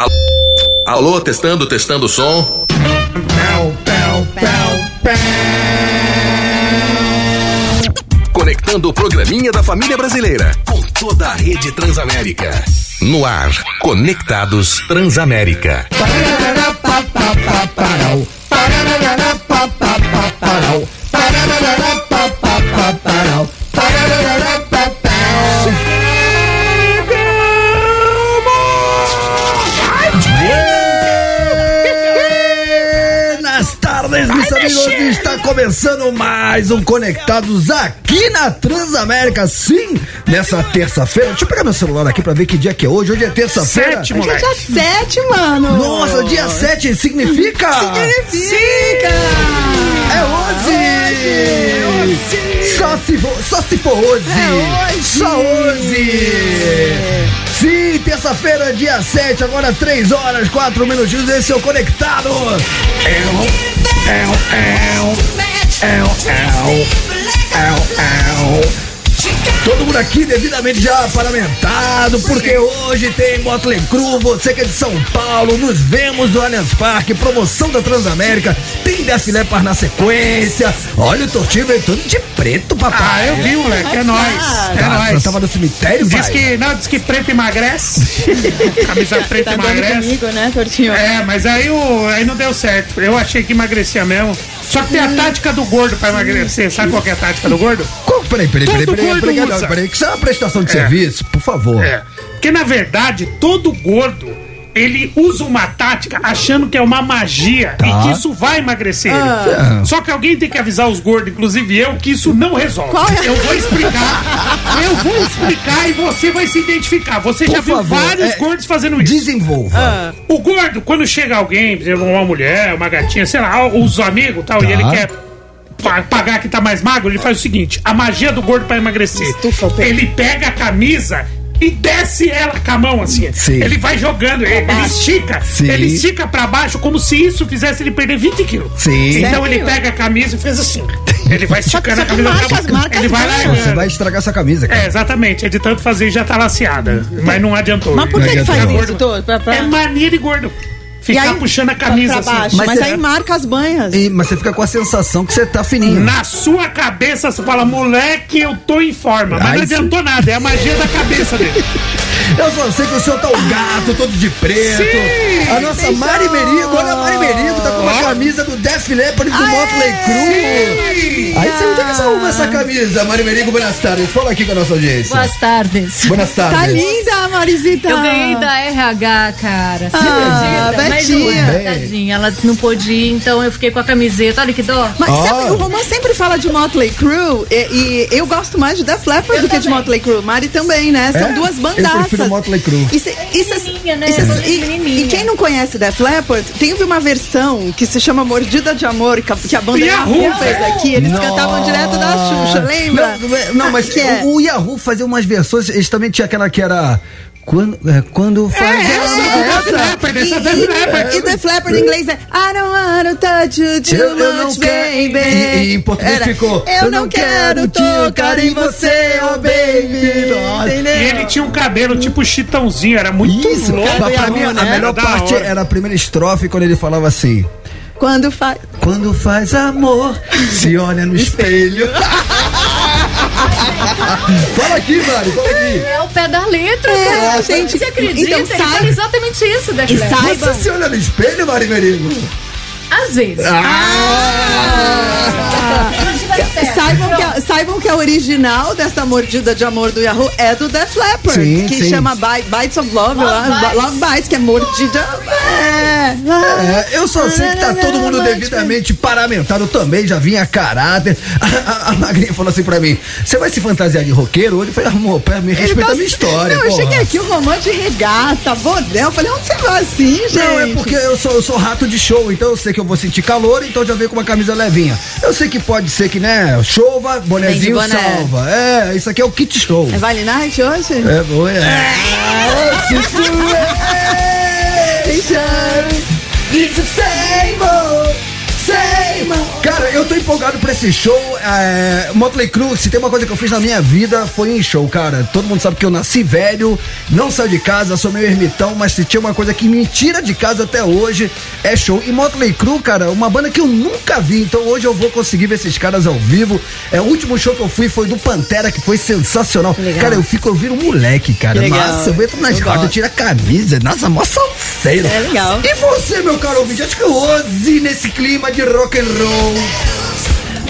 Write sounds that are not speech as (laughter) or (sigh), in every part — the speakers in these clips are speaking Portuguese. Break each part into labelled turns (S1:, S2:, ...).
S1: Alô, alô, testando, testando o som. Conectando o programinha da família brasileira com toda a rede Transamérica. No ar, Conectados Transamérica.
S2: Buenas amigos. Está começando mais um Conectados aqui na Transamérica. Sim, nessa terça-feira. Deixa eu pegar meu celular aqui pra ver que dia que é hoje. Hoje é terça-feira.
S3: Sete,
S4: Hoje é
S3: moleque.
S4: dia 7, mano.
S2: Nossa, dia 7 significa?
S4: Significa.
S2: É hoje! Só se for, só se for hoje!
S4: É hoje.
S2: Só hoje! Sim, terça-feira, dia 7, agora 3 horas, 4 minutinhos, esse é o Conectado! Todo mundo aqui devidamente já paramentado, porque hoje tem Motley Crue, você que é de São Paulo, nos vemos no Allianz Parque, promoção da Transamérica, tem Def Leppard na sequência, olha o Tortinho veio todo de preto, papai.
S3: Ah, eu vi, moleque. É nóis. É
S2: Tá,
S3: nóis.
S2: Tava no cemitério,
S3: Diz
S2: pai?
S3: que, não, diz que preto emagrece. (laughs) Camisa preta
S4: Tá
S3: emagrece.
S4: comigo, né, Tortinho?
S3: É, mas aí, o, aí não deu certo. Eu achei que emagrecia mesmo. Só que tem a tática do gordo pra emagrecer. Sabe qual que é a tática do gordo?
S2: Peraí, peraí, peraí, peraí, peraí, peraí, que isso é uma prestação de
S3: É.
S2: serviço, por favor.
S3: É. Porque na verdade, todo gordo. Ele usa uma tática achando que é uma magia
S2: Tá.
S3: e que isso vai emagrecer
S2: Ah.
S3: ele. Só que alguém tem que avisar os gordos, inclusive eu, que isso não resolve.
S4: Qual é?
S3: Eu vou explicar. eu vou explicar e você vai se identificar. Você já
S2: Por
S3: viu
S2: favor,
S3: vários
S2: é,
S3: gordos fazendo isso.
S2: Desenvolva.
S3: O gordo, quando chega alguém, por exemplo, uma mulher, uma gatinha, sei lá, os amigos e tal,
S2: Tá.
S3: e ele quer pa- pagar que tá mais magro, ele faz o seguinte: a magia do gordo pra emagrecer. Ele pega a camisa. E desce ela com a mão assim.
S2: Sim.
S3: Ele vai jogando, ele, ele estica.
S2: Sim.
S3: Ele estica pra baixo como se isso fizesse ele perder 20 quilos.
S2: Sim.
S3: Então ele pega a camisa e fez assim. (laughs) Ele vai esticando a camisa
S4: marca
S3: baixo.
S4: marca
S3: Ele vai largando.
S2: Você vai estragar essa camisa, cara.
S3: É, exatamente. É de tanto fazer e já tá laceada. Mas não adiantou.
S4: Mas por que ele faz
S2: adianta.
S4: isso, Tô? Pra, pra...
S3: É mania de gordo.
S4: E
S3: Ficar
S4: aí-
S3: puxando a camisa
S4: pra
S3: assim.
S4: baixo.
S2: Mas
S4: Mas,
S2: é-
S4: aí marca as banhas.
S2: E- mas você fica com a sensação que você tá fininho.
S3: Na sua cabeça você fala, moleque, eu tô em forma. Mas
S2: Ai,
S3: não
S2: sim.
S3: adiantou nada, é a magia da cabeça dele. (laughs)
S2: Eu só sei que o senhor tá um gato, todo de preto.
S3: Sim,
S2: a nossa
S4: deixa
S2: Mari Merigo, olha a Mari Merigo, tá com uma camisa do Def Leppard e do
S4: Aê,
S2: Motley Crue.
S3: Sim.
S2: Aí você, onde é que você arruma essa camisa, Mari Merigo? Buenas tardes. Fala aqui com a nossa audiência.
S5: Boas tardes.
S2: Buenas tardes.
S4: Tá linda, Marisita.
S5: Eu ganhei da RH, cara.
S4: Ah,
S5: acredita? Não, tadinha, ela não pôde ir, então eu fiquei com a camiseta. Olha que dó.
S4: Mas sabe, o Romã sempre fala de Motley Crue e, e eu gosto mais de Def Leppard
S5: Eu
S4: do que de
S5: também.
S4: Motley Crue. Mari também, né? São
S2: É?
S4: duas
S2: Eu
S4: bandaças.
S2: prefiro Motley Crue.
S4: E, e
S5: né?
S4: e e- e quem não conhece Def Leppard, teve uma versão que se chama Mordida de Amor, que a, banda
S3: Yahoo!
S4: Fez aqui. Eles cantavam direto da Xuxa, lembra?
S2: Não, não é- não,
S4: Ah,
S2: mas
S4: que é.
S2: o, o Yahoo fazia umas versões, eles também tinha aquela que era. Quando, é, quando faz.
S3: essa,
S2: a-
S3: Def Leppard, essa
S4: E-
S3: Def
S4: e-
S3: Leppard.
S4: E em inglês é I don't wanna touch you too
S2: Eu- eu
S4: much, baby.
S2: e- e em português
S4: Era,
S2: ficou,
S4: Eu não quero tocar em você, oh baby.
S2: Nossa.
S3: E ele tinha um cabelo tipo chitãozinho, era muito
S2: Isso,
S3: louco.
S2: mas pra mim a
S4: né?
S2: melhor parte era a primeira estrofe quando ele falava assim:
S4: Quando faz.
S2: Quando faz amor, se olha no espelho. Fala aqui, Mari, fala aqui.
S5: É o pé da letra,
S4: É,
S5: cara.
S4: gente,
S5: Você acredita?
S4: então
S5: Ele
S4: sai-
S5: fala exatamente isso,
S4: E
S5: Leppard.
S4: sai-
S2: Você se olha no espelho, Mari Merigo?
S5: Às vezes.
S4: Saibam que, a, saibam que a original dessa mordida de amor do Yahoo é do Def Leppard,
S2: Sim,
S4: que
S2: sim.
S4: chama Bi- Bites of Love,
S5: Love
S4: lá,
S5: Bites.
S4: Love Bites, que é mordida. É.
S2: É, eu só sei que tá todo mundo devidamente paramentado também, já vinha a caráter. A, a- a Magrinha falou assim pra mim: Você vai se fantasiar de roqueiro hoje? Eu falei, amor, pera, me respeita
S4: tá-
S2: a minha história.
S4: Não, eu
S2: porra."
S4: cheguei aqui, o romance de regata, bodel. Eu falei, onde você vai assim, gente?
S2: Não, é porque eu sou, eu sou rato de show, então eu sei que eu vou sentir calor, então já veio com uma camisa levinha. Eu sei que pode ser que, né, chova, bonezinho
S4: boné.
S2: salva. É, isso aqui é o kit show.
S4: É Vale Night hoje?
S2: É, boa. É. Is the same. Cara, eu tô empolgado pra esse show. É, Motley Crue, se tem uma coisa que eu fiz na minha vida, foi em show, cara. Todo mundo sabe que eu nasci velho, não saio de casa, sou meio ermitão, mas se tinha uma coisa que me tira de casa até hoje, é show. E Motley Crue, cara, uma banda que eu nunca vi, então hoje eu vou conseguir ver esses caras ao vivo. É, o último show que eu fui foi do Pantera, que foi sensacional.
S4: legal.
S2: Cara, eu fico ouvindo um moleque, cara. Nossa, eu entro nas
S4: Eu gosto.
S2: tiro a camisa. Nossa, mó salseiro.
S4: É legal.
S2: E você, meu caro ouvinte, acho que hoje, nesse clima de rock and roll,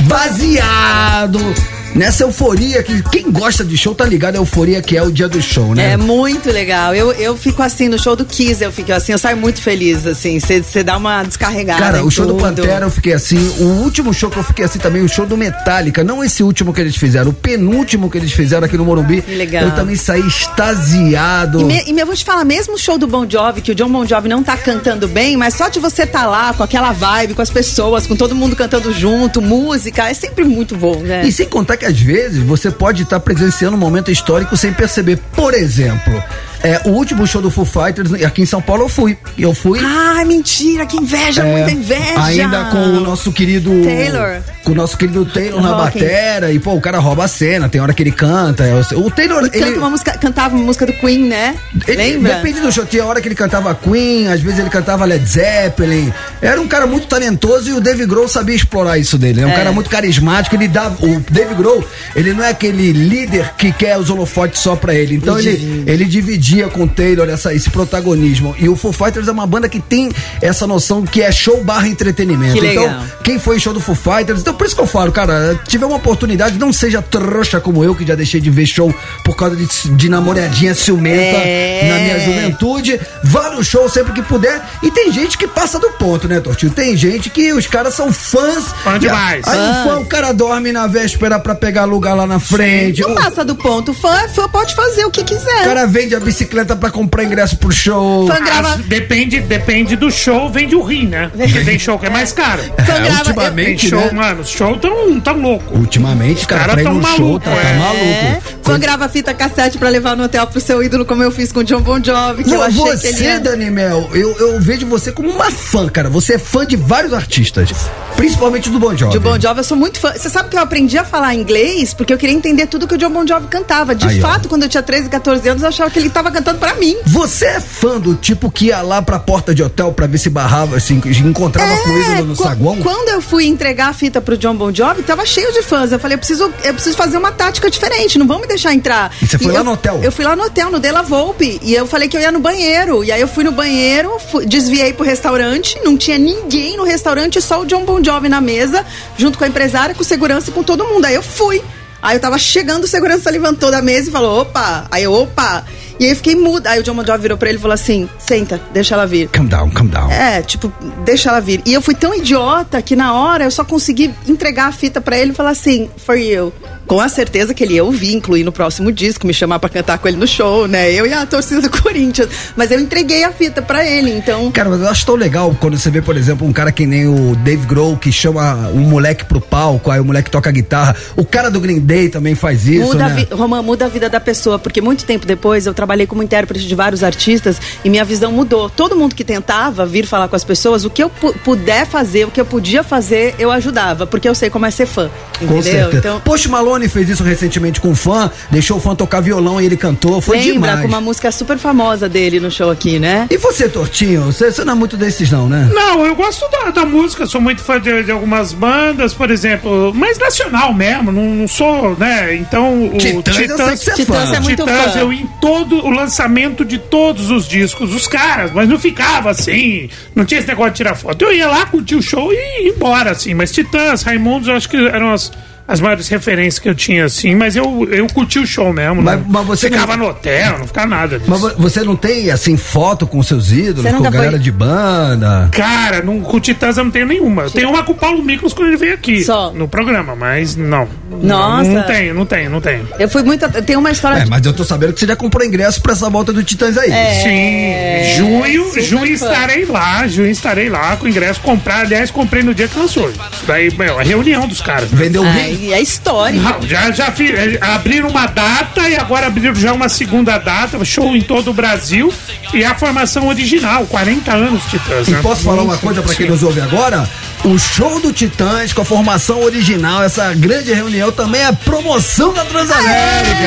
S2: baseado nessa euforia que quem gosta de show tá ligado a euforia que é o dia do show, né?
S4: É muito legal. Eu, eu fico assim, no show do Kiss, eu fico assim, eu saio muito feliz, assim. Você dá uma descarregada.
S2: Cara, o show do
S4: tudo.
S2: Pantera eu fiquei assim. O último show que eu fiquei assim também, o show do Metallica. Não esse último que eles fizeram, o penúltimo que eles fizeram aqui no Morumbi.
S4: Que legal.
S2: Eu também saí extasiado.
S4: E, me, e me- eu vou te falar, mesmo o show do Bon Jovi, que o John Bon Jovi não tá cantando bem, mas só de você tá lá com aquela vibe, com as pessoas, com todo mundo cantando junto, música, é sempre muito bom, né?
S2: E sem contar que às vezes você pode estar presenciando um momento histórico sem perceber. Por exemplo, é, o último show do Foo Fighters aqui em São Paulo eu fui. Eu fui.
S4: Ai, mentira, que inveja,
S2: é,
S4: muita inveja.
S2: Ainda com o nosso querido.
S4: Taylor.
S2: Com o nosso querido Taylor na batera. E, pô, o cara rouba a cena, tem hora que ele canta. é, O Taylor.
S4: E canta uma música, cantava uma música do Queen, né?
S2: Ele-
S4: Lembra?
S2: Depende do show. Tinha hora que ele cantava Queen, às vezes ele cantava Led Zeppelin. Era um cara muito talentoso e o Dave Grohl sabia explorar isso dele. É um
S4: É.
S2: cara muito carismático. Ele dava. O Dave Grohl, ele não é aquele líder que quer os holofotes só pra ele. Então ele, ele dividia com o Taylor essa, esse protagonismo. E o Foo Fighters é uma banda que tem essa noção que é show barra entretenimento.
S4: Que legal.
S2: Então, quem foi em show do Foo Fighters. Então, por isso que eu falo, cara, tiver uma oportunidade, não seja trouxa como eu, que já deixei de ver show por causa de, de namoradinha ciumenta
S4: É.
S2: na minha juventude. Vá no show sempre que puder. E tem gente que passa do ponto, né, Tortinho? Tem gente que os caras são fãs.
S3: Fã demais.
S2: Aí o fã, o cara dorme na véspera pra pegar lugar lá na frente.
S4: Não
S2: O
S4: passa do ponto. Fã, fã pode fazer o que quiser.
S2: cara vende a bicicleta pra comprar ingresso pro show.
S4: Fã grava.
S3: As- depende, depende do show, vende o rim, né? Porque tem show que é mais caro.
S2: É, ultimamente-
S3: Tem show,
S2: né?
S3: mano, os show tão, tão louco.
S2: Ultimamente, cara,
S3: caras
S2: pra ir
S3: tão
S2: no show,
S3: maluco,
S2: tá, tá
S3: é.
S2: maluco.
S4: É, fã grava fita cassete pra levar no hotel pro seu ídolo, como eu fiz com o John Bon Jovi, que eu
S2: Vo-
S4: achei
S2: você,
S4: que ele.
S2: Dani Mel, eu, eu vejo você como uma fã, cara. Você é fã de vários artistas, principalmente do Bon Jovi.
S4: De Bon Jovi, eu sou muito fã. Você sabe que eu aprendi a falar inglês porque eu queria entender tudo que o John Bon Jovi cantava. De
S2: Aí, ó.
S4: fato, quando eu tinha 13, 14 anos, eu achava que ele tava cantando pra mim.
S2: Você é fã do tipo que ia lá pra porta de hotel pra ver se barrava, assim, encontrava com ele no
S4: É,
S2: saguão?
S4: Quando eu fui entregar a fita pro John Bon Jovi, tava cheio de fãs. Eu falei, eu preciso, eu preciso fazer uma tática diferente, não vão me deixar entrar.
S2: E você foi lá
S4: eu-
S2: no hotel?
S4: Eu fui lá no hotel, no Della Volpe, e eu falei que eu ia no banheiro. E aí eu fui no banheiro, fui- desviei pro restaurante, não tinha ninguém no restaurante, só o John Bon Jovi na mesa, junto com a empresária, com segurança e com todo mundo. Aí eu fui. Aí eu tava chegando, o segurança levantou da mesa e falou, opa! Aí eu, opa! E aí eu fiquei muda. Aí o John Bon Jovi virou pra ele e falou assim, senta, deixa ela vir.
S2: Calm down, calm down.
S4: É, tipo, deixa ela vir. E eu fui tão idiota que na hora eu só consegui entregar a fita pra ele e falar assim, for you. Com a certeza que ele ia ouvir, incluir no próximo disco, me chamar pra cantar com ele no show, né? Eu e a torcida do (laughs) Corinthians. Mas eu entreguei a fita pra ele, então.
S2: Cara, mas eu acho tão legal quando você vê, por exemplo, um cara que nem o Dave Grohl, que chama um moleque pro palco, aí o moleque toca guitarra. O cara do Green Day também faz isso,
S4: Muda a
S2: né?
S4: Romã, muda a vida da pessoa, porque muito tempo depois eu trabalhei como intérprete de vários artistas e minha visão mudou. Todo mundo que tentava vir falar com as pessoas, o que eu pu- puder fazer, o que eu podia fazer, eu ajudava, porque eu sei como é ser fã.
S2: Com
S4: Entendeu?
S2: certeza.
S4: Então,
S2: Post Malone fez isso recentemente com um fã, deixou o fã tocar violão e ele cantou, foi
S4: lembra
S2: demais.
S4: com uma música super famosa dele no show aqui, né?
S2: E você, Tortinho? Você, você não é muito desses não, né?
S3: Não, eu gosto da, da música, sou muito fã de, de algumas bandas, por exemplo, mais nacional mesmo, não, não sou, né? Então o
S2: Titãs, eu sei que você é
S4: Titãs
S2: fã.
S4: é muito
S3: Titãs,
S4: fã.
S3: eu ia em todo o lançamento de todos os discos, os caras, mas não ficava assim, não tinha esse negócio de tirar foto. Eu ia lá, curtir o show e ir embora, assim. Mas Titãs, Raimundos, eu acho que eram as, as maiores referências que eu tinha, assim. Mas eu, eu curti o show mesmo.
S2: Mas-
S3: não,
S2: mas você
S3: ficava
S2: não-
S3: no hotel, não ficava nada disso.
S2: Mas vo- você não tem, assim, foto com seus ídolos,
S4: Você
S2: com
S4: nunca
S2: galera
S4: foi-
S2: de banda?
S3: Cara, não, com o Titãs eu não tenho nenhuma. Eu tenho uma com o Paulo Miklos quando ele veio aqui.
S4: Só.
S3: No programa, mas não.
S4: Nossa.
S3: Não, não tenho, não tenho, não tenho.
S4: Eu fui muito. Tem uma história.
S2: É,
S4: de-
S2: mas eu tô sabendo que você já comprou ingresso pra essa volta do Titãs aí.
S4: É.
S3: Sim, junho
S4: super
S3: junho
S4: fã.
S3: estarei lá, junho estarei lá com o ingresso comprar. Aliás, comprei no dia que lançou. Daí, meu, a reunião dos caras. né?
S2: Vendeu o
S4: Ai, é histórico.
S3: Não, já, já eh, abriram uma data e agora abriram já uma segunda data, show em todo o Brasil. E a formação original, 40 anos, Titãs,
S2: E
S3: né?
S2: posso falar uma coisa pra quem nos ouve agora? O show do Titãs com a formação original, essa grande reunião também é promoção da Transamérica.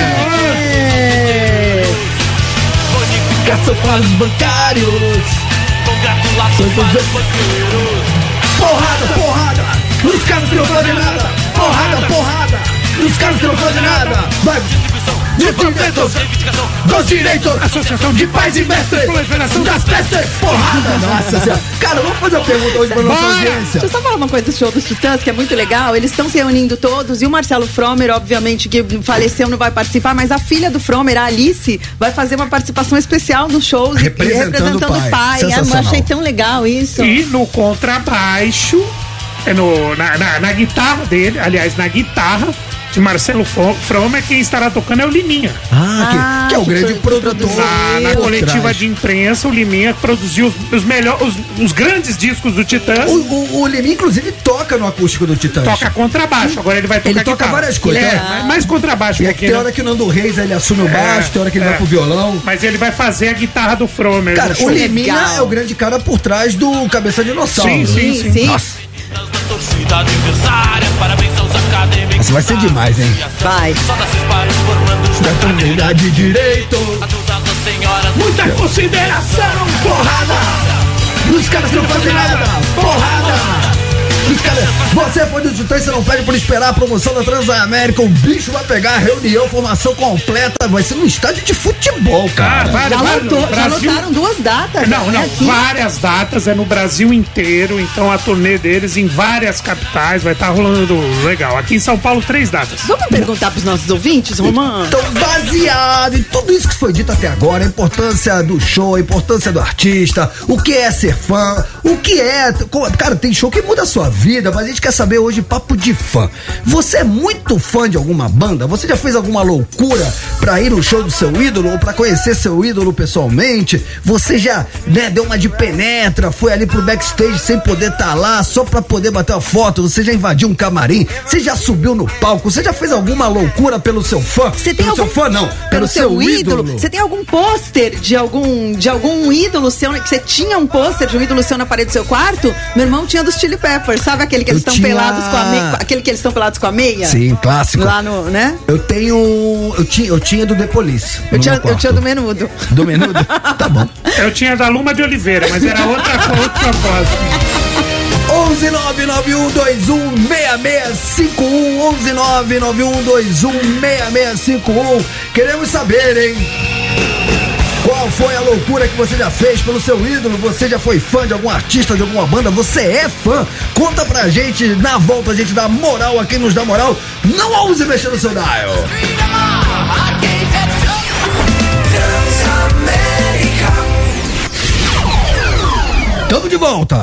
S2: É. Bonificação para os bancários. Porrada, porrada! Nos caras que não fazem nada! Porrada, porrada! Nos caras que não fazem nada! Vai! Direitos! Dos direitos! Associação de Pais e Mestres! Proliferação das pestes! Porrada! Nossa senhora! Cara, vamos fazer uma pergunta hoje pra nossa
S3: Bora!
S2: audiência.
S4: Deixa eu só falar uma coisa do show dos Titãs, que é muito legal. Eles estão se reunindo todos e o Marcelo Fromer, obviamente, que faleceu, não vai participar, mas a filha do Fromer, a Alice, vai fazer uma participação especial nos shows e-
S2: Representando o pai.
S4: É, eu
S2: Sensacional.
S4: achei tão legal isso.
S3: E no contrabaixo, é no, na, na, na guitarra dele, aliás, na guitarra de Marcelo Fro- Fromer, quem estará tocando é o Liminha.
S2: Ah, que, que é o
S4: que
S2: grande
S4: pro-
S2: produtor.
S3: Na, na coletiva de imprensa, o Liminha produziu os, os melhores, os, os grandes discos do Titãs.
S2: O, o, o Liminha, inclusive, toca no acústico do Titãs.
S3: Toca contrabaixo, agora ele vai tocar
S2: Ele toca
S3: guitarra.
S2: várias coisas,
S3: É,
S2: é.
S3: mais- contrabaixo
S2: E aqui tem
S3: pouquinho.
S2: hora que o Nando Reis ele assume o baixo, tem hora que ele
S3: é.
S2: vai pro violão.
S3: Mas ele vai fazer a guitarra do Fromer.
S2: Cara,
S3: no
S2: o. Liminha
S4: Legal.
S2: é o grande cara por trás do Cabeça de Dinossauro.
S3: Sim, sim,
S4: Sim, sim.
S2: Nossa,
S6: torcida adversária, parabéns aos acadêmicos.
S2: Essa vai ser demais, hein?
S4: Vai.
S6: Só das disparos formando os
S2: da comunidade de direito.
S3: Muita consideração!
S2: Porrada! Os caras não fazem nada! Porrada! Você foi do Titãs, você não pede por esperar a promoção da Transamérica. O bicho vai pegar a reunião, formação completa. Vai ser num estádio de futebol,
S3: Ah,
S2: cara.
S4: Já,
S3: várias-
S4: lotou, já
S3: Brasil-
S4: lotaram duas datas.
S3: Não,
S4: né,
S3: não,
S4: aqui.
S3: várias datas, é no Brasil inteiro, então a turnê deles em várias capitais vai estar rolando legal. Aqui em São Paulo, três datas.
S4: Vamos perguntar pros nossos ouvintes, Romã?
S2: Então, baseado em tudo isso que foi dito até agora, a importância do show, a importância do artista, o que é ser fã, o que é. Cara, tem show que muda a sua vida, mas a gente quer saber hoje papo de fã. Você é muito fã de alguma banda? Você já fez alguma loucura pra ir no show do seu ídolo ou pra conhecer seu ídolo pessoalmente? Você já, né, deu uma de penetra, foi ali pro backstage sem poder estar lá, só pra poder bater uma foto? Você já invadiu um camarim? Você já subiu no palco? Você já fez alguma loucura pelo seu fã?
S4: Você tem
S2: pelo
S4: algum
S2: seu fã, não.
S4: Pelo, seu, ídolo. Você tem algum pôster de algum de algum ídolo seu? Que você tinha um pôster de um ídolo seu na parede do seu quarto? Meu irmão tinha dos Chili Peppers, sabe aquele que eles estão
S2: tinha-
S4: pelados com a meia, aquele que eles estão pelados com a meia?
S2: Sim, clássico.
S4: Lá no, né?
S2: Eu tenho. Eu tinha, eu tinha do The Police.
S4: Eu tinha, eu tinha do menudo.
S2: Do menudo? (laughs) tá bom.
S3: Eu tinha da Luma de Oliveira, mas era outra, (laughs) outra propósito.
S2: 11991216651 Queremos saber, hein? Foi a loucura que você já fez pelo seu ídolo? Você já foi fã de algum artista, de alguma banda? Você é fã? Conta pra gente. Na volta a gente dá moral a quem nos dá moral. Não ouse mexer no seu dial. Tamo de volta.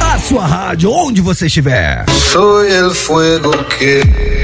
S2: A sua rádio, onde você estiver.
S7: Soy el fuego que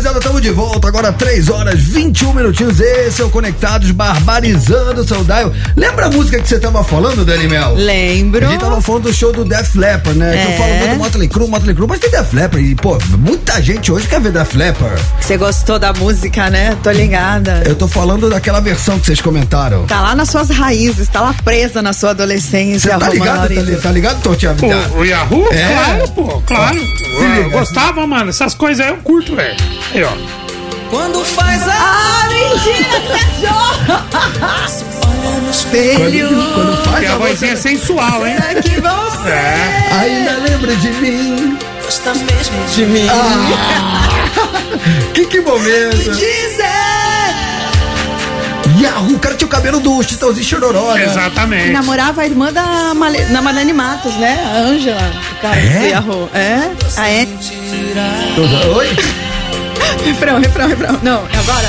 S2: rapaziada, estamos de volta. Agora 3 horas 21 minutinhos. Esse é o Conectados Barbarizando o seu Dial. Lembra a música que você tava falando, Dani Mel?
S4: Lembro.
S2: A gente tava falando do show do Def Leppard, né? Que eu
S4: É.
S2: falo muito do Motley Crue, Motley Crue, mas tem Def Leppard. E, pô, muita gente hoje quer ver Def Leppard.
S4: Você gostou da música, né? Tô ligada.
S2: Eu tô falando daquela versão que vocês comentaram.
S4: Tá lá nas suas raízes, tá lá presa na sua adolescência,
S2: Você tá ligado, tá, tá ligado, Tortinha?
S3: O, o Yahoo?
S2: É.
S3: Claro, pô, claro. Eu
S2: liga.
S3: gostava, mano. Essas coisas aí eu curto, velho. Aí, ó.
S6: Quando faz a
S4: Ah, mentira, (laughs)
S6: olha no espelho.
S2: Quando, quando faz
S3: E a
S2: a
S3: vozinha é
S2: você...
S3: sensual, hein?
S4: É que você
S3: É.
S2: Ainda lembra de mim?
S6: Gosta mesmo de
S4: mim. (laughs)
S2: Que, que momento!
S4: Dizer.
S2: Yahoo, o cara tinha o cabelo do Chitãozinho Chororó, né?
S4: E
S3: Exatamente.
S4: namorava a irmã da, Male, da Marlene Matos, né? A Ângela. O cara
S2: É?
S4: do Yahoo. É? A é.
S2: Oi? (laughs)
S4: Refrão, refrão, refrão. Não, agora.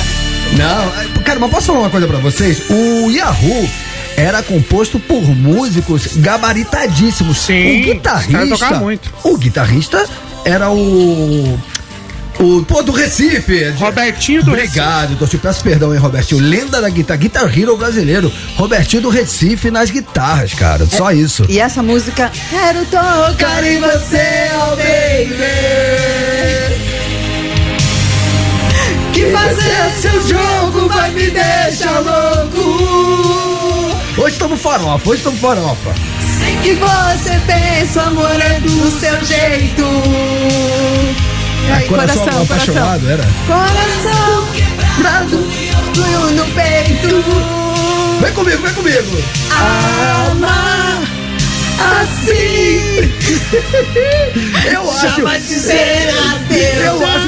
S2: Não, é, cara, mas posso falar uma coisa pra vocês? O Yahoo era composto por músicos gabaritadíssimos.
S3: Sim,
S2: o guitarrista.
S3: muito.
S2: O guitarrista era o. O, pô, do Recife.
S3: Robertinho do
S2: Obrigado, Tô te peço perdão, hein, Robertinho. Lenda da guitarra, Guitar Hero brasileiro. Robertinho do Recife nas guitarras, cara. Só isso.
S4: E essa música. Quero tocar em você, oh baby. Que fazer seu jogo vai me deixar louco.
S2: Hoje estamos farofa, hoje estamos farofa.
S4: Que você pensa, amor, é do seu jeito. Aí,
S2: É coração, apaixonado, era?
S4: Coração quebrado, doeu no peito.
S2: Vem comigo, vem comigo.
S4: Amar assim. (laughs)
S2: Eu acho. Eu acho,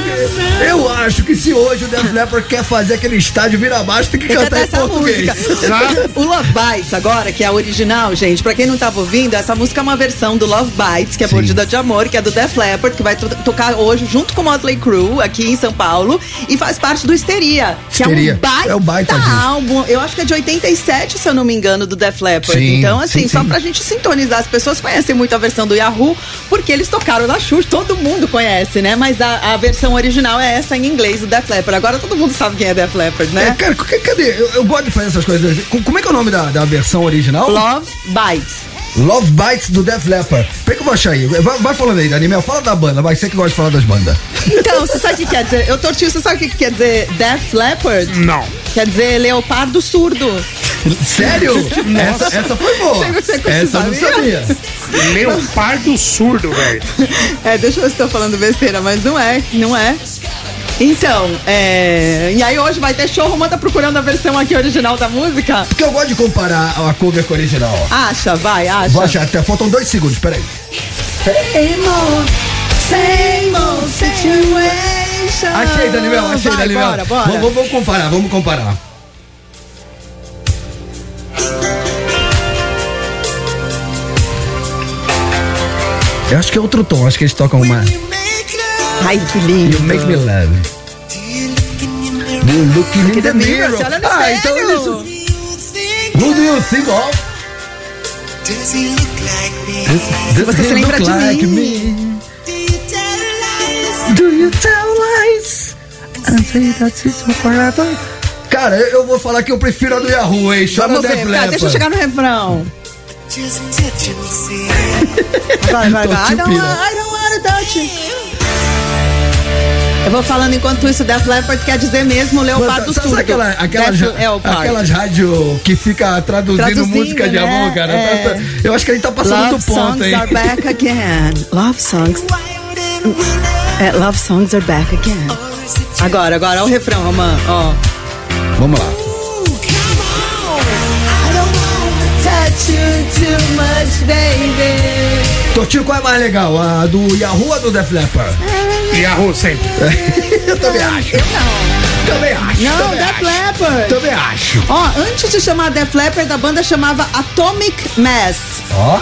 S2: que, eu acho que se hoje o Def Leppard quer fazer aquele estádio vira baixo, tem que
S4: Tem
S2: cantar
S4: cantar
S2: em
S4: essa
S2: português.
S4: música. (laughs) O Love Bites agora, que é a original, gente, pra quem não tava ouvindo, essa música é uma versão do Love Bites, que é. Mordida de Amor, que é do Def Leppard, que vai to- tocar hoje junto com o Motley Crue aqui em São Paulo e faz parte do Histeria, que
S2: Histeria.
S4: é um baita,
S2: É um baita
S4: álbum. Eu acho que é de 87, se eu não me engano, do Def Leppard.
S2: Sim,
S4: então, assim,
S2: sim,
S4: só
S2: sim.
S4: pra gente sintonizar, as pessoas conhecem muito a versão do Yahoo, porque eles tocaram na Xuxa, todo mundo conhece, né? Mas a, a versão original é essa em inglês do Def Leppard. Agora todo mundo sabe quem é Def Leppard, né?
S2: É, cara, cadê? Eu, eu gosto de fazer essas coisas. Co- Como é que é o nome da, da versão original?
S4: Love Bites.
S2: Love Bites do Def Leppard. Peraí que eu vou achar aí. Vai, vai falando aí, Daniel. Fala da banda, vai ser que gosta de falar das bandas.
S4: Então, você sabe o que quer dizer? Eu tortinho, você sabe o que que quer dizer Def Leopard?
S3: Não.
S4: Quer dizer leopardo surdo.
S2: Sério? essa, essa foi boa.
S4: Você- você
S2: Essa eu não
S4: sabia?
S3: Leopardo surdo, velho.
S4: É, deixa eu ver se tô falando besteira, mas não é, não é. Então, é. E aí hoje vai ter show, Romã tá procurando a versão aqui original da música?
S2: Porque eu gosto de comparar a cover com a original.
S4: Acha, vai, acha.
S2: Vou achar até. Faltam dois segundos, peraí.
S4: Same old, same old situation.
S2: Achei, Daniel, achei,
S4: vai,
S2: Daniel.
S4: Bora, bora.
S2: Vamos, vamos- vamos comparar, vamos comparar. Eu acho que é outro tom, acho que eles tocam uma.
S4: Ai, que lindo.
S2: You make me love. You look in the mirror.
S4: Você olha no
S2: Ah,
S4: espelho.
S2: então isso. Who do you think of? Does
S4: Você
S2: he
S4: se lembra
S2: look
S4: de
S2: like
S4: mim?
S2: me? Do you tell lies? And say that it's forever? Cara, eu vou falar que eu prefiro a do Yahoo, hein? Chora
S4: Vamos ver, cara, deixa eu chegar no refrão. (laughs) Vai, vai, vai. I don't, I don't wanna touch you. Eu vou falando enquanto isso, Def Leppard quer dizer mesmo leopardo
S2: Sabe
S4: surdo.
S2: aquela, aquelas,
S4: Leopard.
S2: aquelas rádio que fica traduzindo,
S4: Traduzindo,
S2: música de
S4: né?
S2: amor, cara?
S4: É.
S2: Tá- tá- Eu acho que a gente tá passando
S4: Love
S2: do ponto,
S4: songs
S2: hein?
S4: are back again. Love songs. É, love songs are back again. Agora, agora, ó o refrão, Romã, ó.
S2: Vamos lá. Tortinho, qual é mais legal? A do Yahoo ou do Def Leppard?
S3: Yahoo sempre. (laughs)
S2: Eu também acho.
S4: Eu não.
S2: Também acho.
S4: Não,
S2: também
S4: Def
S2: acho.
S4: Leppard.
S2: Também acho.
S4: Ó, antes de chamar Def Leppard, a banda chamava Atomic Mass.
S2: Ó.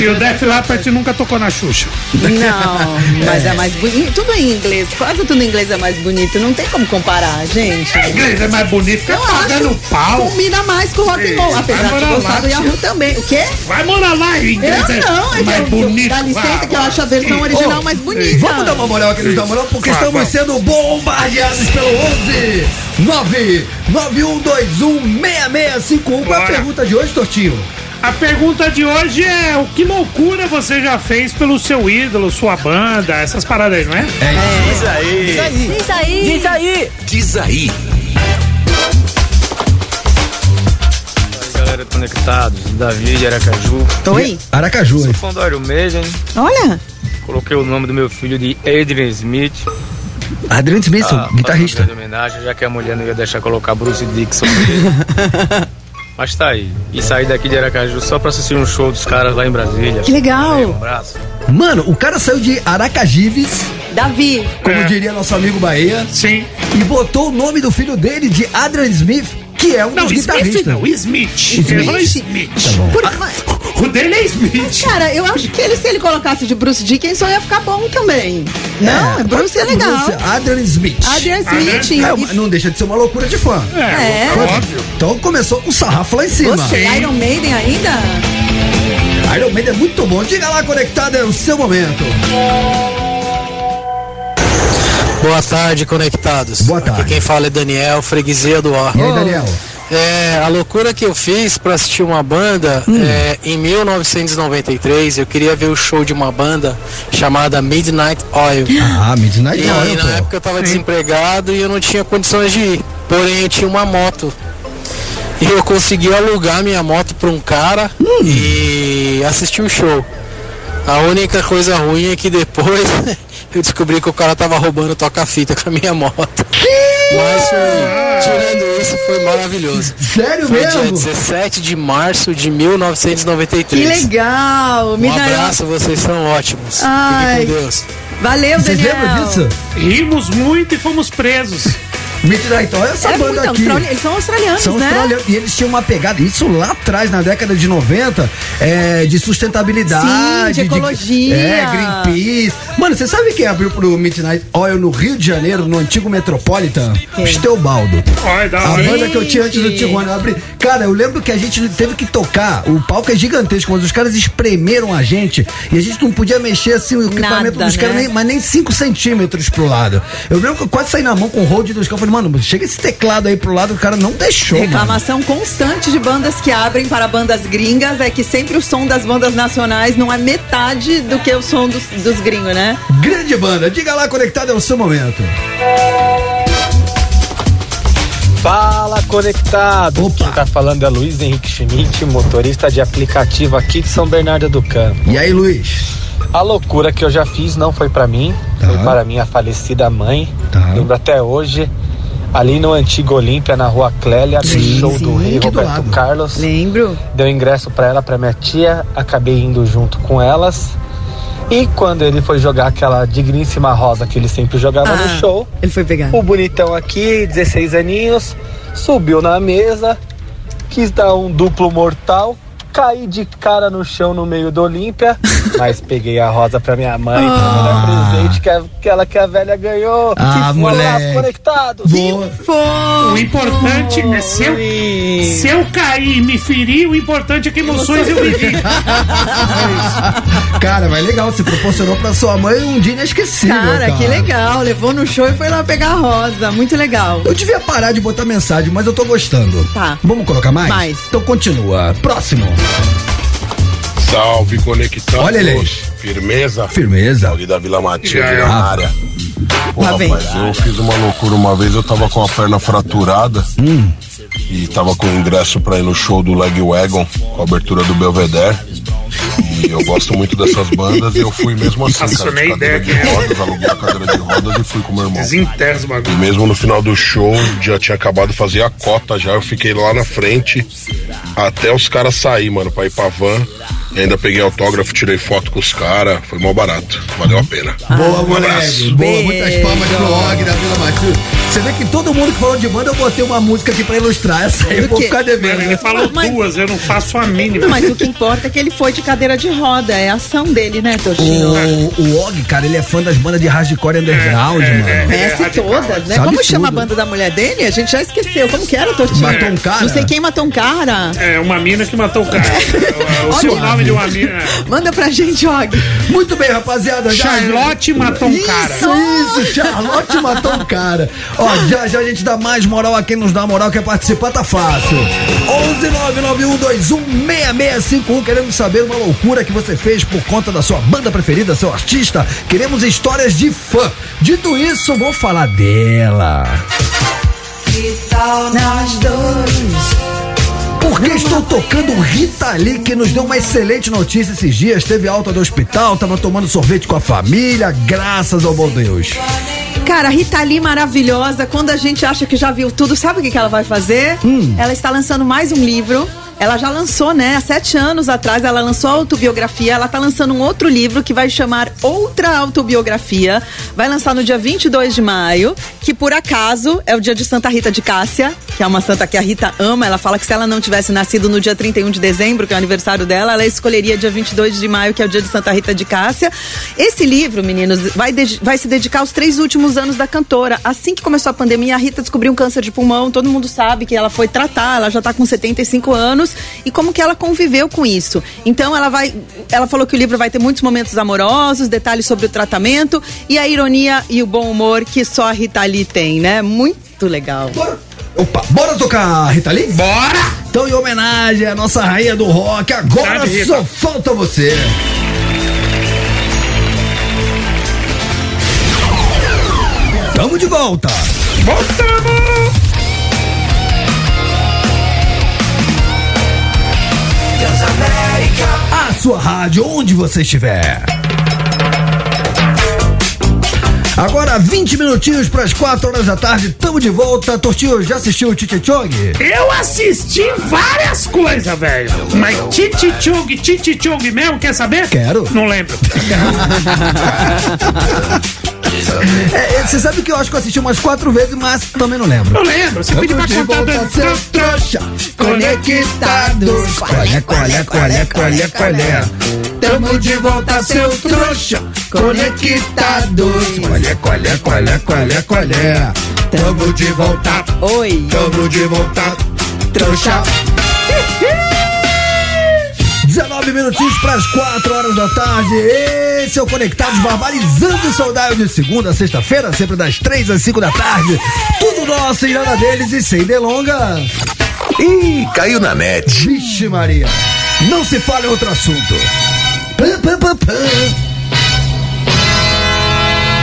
S3: E o Def Leppard nunca tocou na Xuxa.
S4: Não, (laughs) mas é mais bonito. Tudo em inglês, quase tudo em inglês é mais bonito. Não tem como comparar, gente.
S3: O inglês é mais bonito,
S4: Eu
S3: pagando
S4: acho
S3: pau.
S4: combina mais com rock and roll, apesar
S3: vai
S4: de gostar
S3: lá,
S4: do Yahoo também. O quê?
S3: Vai morar lá em inglês.
S4: Eu
S3: é
S4: não, é
S3: mais
S4: eu,
S3: bonito.
S4: dá licença
S3: Ah,
S4: que eu acho a versão original mais bonita.
S2: Vamos dar uma moral aqui no Dá Moral, porque
S3: Vai,
S2: estamos
S3: vai.
S2: sendo bombardeados pelo 11 9 9121 6651. Qual é a pergunta de hoje, Tortinho?
S3: A pergunta de hoje é: o que loucura você já fez pelo seu ídolo, sua banda, essas paradas aí, não é?
S1: Diz aí.
S5: Diz aí. Diz aí.
S1: Diz aí.
S8: Galera conectados, Davi de Aracaju.
S4: Oi?
S2: Aracaju, hein?
S8: Fã do Iron Maiden,
S4: Olha,
S8: coloquei o nome do meu filho de Adrian Smith.
S2: Adriano Smith,
S8: ah,
S2: guitarrista.
S8: homenagem, já que a mulher não ia deixar colocar Bruce Dixon. (laughs) Mas tá aí. E saí daqui de Aracaju só pra assistir um show dos caras lá em Brasília.
S4: que legal.
S8: Um abraço.
S2: Mano, o cara saiu de Aracajives,
S4: Davi,
S2: como
S3: É.
S2: diria nosso amigo Bahia,
S3: Sim.
S2: e botou o nome do filho dele de Adrian Smith. Que é um
S3: Não,
S2: dos
S3: Smith
S2: guitarristas.
S3: não, Smith. Ele falou Smith.
S2: Tá bom.
S4: Por-
S3: O dele é Smith.
S4: Cara, eu acho que ele, se ele colocasse de Bruce Dickinson, ia ficar bom também. Não, é, Bruce é legal.
S2: Bruce, Adrian Smith.
S4: Adrian Smith.
S2: É, uma- não deixa de ser uma loucura de fã.
S4: É.
S3: óbvio.
S2: Então começou com o sarrafo lá em cima.
S4: Você, Iron Maiden ainda?
S2: Iron Maiden é muito bom. Diga lá, conectado, é o seu momento.
S9: Boa tarde, conectados.
S2: Boa tarde.
S9: Aqui quem fala é Daniel, freguesia do Ar.
S2: E aí, Daniel?
S9: É, a loucura que eu fiz pra assistir uma banda
S2: Hum.
S9: é, em 1993, eu queria ver o show de uma banda chamada Midnight Oil.
S2: Ah, Midnight
S9: E
S2: Oil,
S9: aí, na
S2: pô.
S9: época eu tava desempregado e eu não tinha condições de ir. Porém, eu tinha uma moto. E eu consegui alugar minha moto pra um cara
S2: Hum.
S9: e assistir o show. A única coisa ruim é que depois (laughs) eu descobri que o cara tava roubando toca-fita com a minha moto. Mas foi, tirando isso, foi maravilhoso.
S2: Sério
S9: Foi dia
S2: mesmo?
S9: 17 de março de 1993.
S4: Que legal.
S9: Um
S4: Midnight Oil.
S9: abraço, vocês são ótimos.
S4: Ai.
S9: Fiquem com Deus.
S4: Valeu,
S2: Vocês
S4: Daniel.
S2: lembram disso?
S3: Rimos muito e fomos presos.
S2: Midnight Oil é essa
S4: É
S2: banda
S4: muito
S2: aqui.
S4: australi- Eles são australianos,
S2: São
S4: né?
S2: australianos. E eles tinham uma pegada, isso lá atrás, na década de 90, é, de sustentabilidade.
S4: Sim, de ecologia.
S2: é, Greenpeace. Mano, você sabe quem abriu pro Midnight Oil no Rio de Janeiro, no antigo Metropolitan?
S3: Olha, da
S2: A
S3: hora.
S2: banda que eu tinha antes do
S4: Gente.
S2: Tijuana. eu abri- Cara, eu lembro que a gente teve que tocar. O palco é gigantesco, mas os caras espremeram a gente e a gente não podia mexer assim o equipamento
S4: Nada,
S2: dos caras,
S4: né?
S2: nem, mas nem 5 centímetros pro lado. Eu lembro que eu quase saí na mão com o hold dos caras. Falei, mano, chega esse teclado aí pro lado, o cara não deixou, mano.
S4: Reclamação constante de bandas que abrem para bandas gringas é que sempre o som das bandas nacionais não é metade do que o som dos, dos gringos, né?
S2: Grande banda, diga lá, conectado é o seu momento.
S8: Fala conectado!
S2: Opa.
S8: Quem tá falando é Luiz Henrique Schmidt, motorista de aplicativo aqui de São Bernardo do Campo.
S2: E aí, Luiz?
S8: A loucura que eu já fiz não foi pra mim,
S2: Tá.
S8: foi para minha falecida mãe.
S2: Tá.
S8: Lembro até hoje, ali no antigo Olímpia, na rua Clélia, no show
S2: sim,
S8: do rei Roberto
S2: lado.
S8: Carlos.
S4: Lembro.
S8: Deu ingresso pra ela, pra minha tia, acabei indo junto com elas. E quando ele foi jogar aquela digníssima rosa que ele sempre jogava
S4: Ah,
S8: no show,
S4: Ele foi pegar.
S8: o bonitão aqui, 16 aninhos, subiu na mesa, quis dar um duplo mortal, caí de cara no chão no meio do Olímpia, (laughs) mas peguei a rosa pra minha mãe, foi o melhor presente que, a- que ela que a velha ganhou.
S2: Ah,
S8: que
S2: moleque.
S8: conectados.
S2: Boa.
S3: O importante é se eu, se eu cair e me ferir, o importante é que emoções eu vivi. (laughs)
S2: Cara, mas legal, você proporcionou pra sua mãe um dia inesquecível.
S4: Cara, que legal. Levou no show e foi lá pegar a rosa. Muito legal.
S2: Eu devia parar de botar mensagem, mas eu tô gostando.
S4: Tá.
S2: Vamos colocar mais?
S4: Mais.
S2: Então continua. Próximo.
S10: Salve conectados.
S2: Olha ele aí.
S10: Firmeza.
S2: Firmeza.
S10: Alguém da Vila
S3: é.
S10: na área. Pô,
S4: Lá vem.
S10: rapaz, eu fiz uma loucura uma vez, eu tava com a perna fraturada e tava com ingresso pra ir no show do Leg Wagon, com a abertura do Belvedere. E eu gosto muito dessas bandas e eu fui mesmo assim, cara,
S3: Acionei
S10: de cadeira
S3: ideia
S10: de
S3: que é.
S10: rodas, aluguei a cadeira de rodas e fui com meu irmão. E mesmo no final do show, já tinha acabado de fazer a cota já, eu fiquei lá na frente até os caras sair, mano, pra ir pra van. E ainda peguei autógrafo, tirei foto com os caras, foi mó barato, valeu a pena.
S2: Boa,
S10: Um
S2: moleque.
S10: abraço.
S2: Boa, muitas palmas pro Og da Vila Matilde. Você vê que todo mundo que falou de banda, eu botei uma música aqui pra ilustrar. Essa aí eu vou ficar devendo.
S3: Ele falou
S4: Mas-
S3: duas, eu não faço a mínima.
S4: Mas o que importa é que ele foi de cadeira de roda. É a ação dele, né, Totinho?
S2: O, o Og, cara, ele é fã das bandas de hardcore underground,
S3: É, é,
S2: mano.
S3: é.
S4: Conhece
S3: radical,
S4: todas, né?
S2: sabe
S4: Como chama a
S2: tudo.
S4: banda da mulher dele? A gente já esqueceu. Como que era, Totinho?
S2: Matou um cara?
S4: Não sei quem matou um cara.
S3: É, uma mina que matou o cara. (laughs) O seu nome de uma mina.
S4: Manda pra gente, Og.
S2: Muito bem, rapaziada. já-
S3: Charlotte matou um cara.
S2: Isso, isso, Charlotte matou um cara. Ó, já já a gente dá mais moral a quem nos dá moral, quer participar, tá fácil. 11991216651, queremos saber uma loucura que você fez por conta da sua banda preferida, seu artista. Queremos histórias de fã. Dito isso, vou falar dela. Porque estou tocando Rita Lee, que nos deu uma excelente notícia esses dias. Teve alta do hospital, tava tomando sorvete com a família, graças ao bom Deus.
S4: Cara, Rita Lee maravilhosa. Quando a gente acha que já viu tudo, sabe o que, que ela vai fazer? Ela está lançando mais um livro. Ela já lançou, né? Há sete anos atrás, ela lançou a autobiografia. Ela tá lançando um outro livro que vai chamar Outra Autobiografia. Vai lançar no dia 22 de maio, que por acaso é o dia de Santa Rita de Cássia. que é uma santa que a Rita ama. Ela fala que se ela não tivesse nascido no dia 31 de dezembro, que é o aniversário dela, ela escolheria dia 22 de maio, que é o dia de Santa Rita de Cássia. Esse livro, meninos, vai, vai se dedicar aos três últimos anos da cantora. Assim que começou a pandemia, a Rita descobriu um câncer de pulmão. Todo mundo sabe que ela foi tratar, ela já tá com 75 anos. E como que ela conviveu com isso. Então ela vai. Ela falou que o livro vai ter muitos momentos amorosos, detalhes sobre o tratamento e a ironia e o bom humor que só a Rita Lee tem, né? Muito legal.
S2: Bora. Opa, bora tocar Rita Lee?
S3: Bora!
S2: Então, em homenagem à nossa rainha do rock, agora
S3: Grande Rita.
S2: só falta você. Tamo de volta.
S3: Voltamos!
S2: Sua rádio, onde você estiver. Agora, 20 minutinhos para as 4 horas da tarde, tamo de volta. Tortinho, já assistiu o Titi Chong?
S3: Eu assisti várias coisas, velho. Mas Titi Chung, Titi Chung mesmo, quer saber?
S2: Quero.
S3: Não lembro. (laughs)
S2: É, é, você sabe que eu acho que eu assisti umas quatro vezes, mas também não lembro.
S3: Não lembro. Você pediu pra
S2: Tamo de
S3: contar
S2: volta,
S3: do
S2: seu trouxa, conectados. Colé, colé, colé, colé, colé. Tamo de volta, seu trouxa, conectados. Colé, colé, colé, colé, colé. Tamo de volta,
S4: Oi.
S2: tamo de volta, trouxa. 19 minutinhos para as 4 horas da tarde. Esse é o Conectados Barbarizando o Saudável de segunda a sexta-feira, sempre das 3 às 5 da tarde. Tudo nosso e nada deles e sem delongas.
S1: Ih, caiu na net.
S2: Vixe Maria, não se fala em outro assunto. Pã, pã, pã, pã.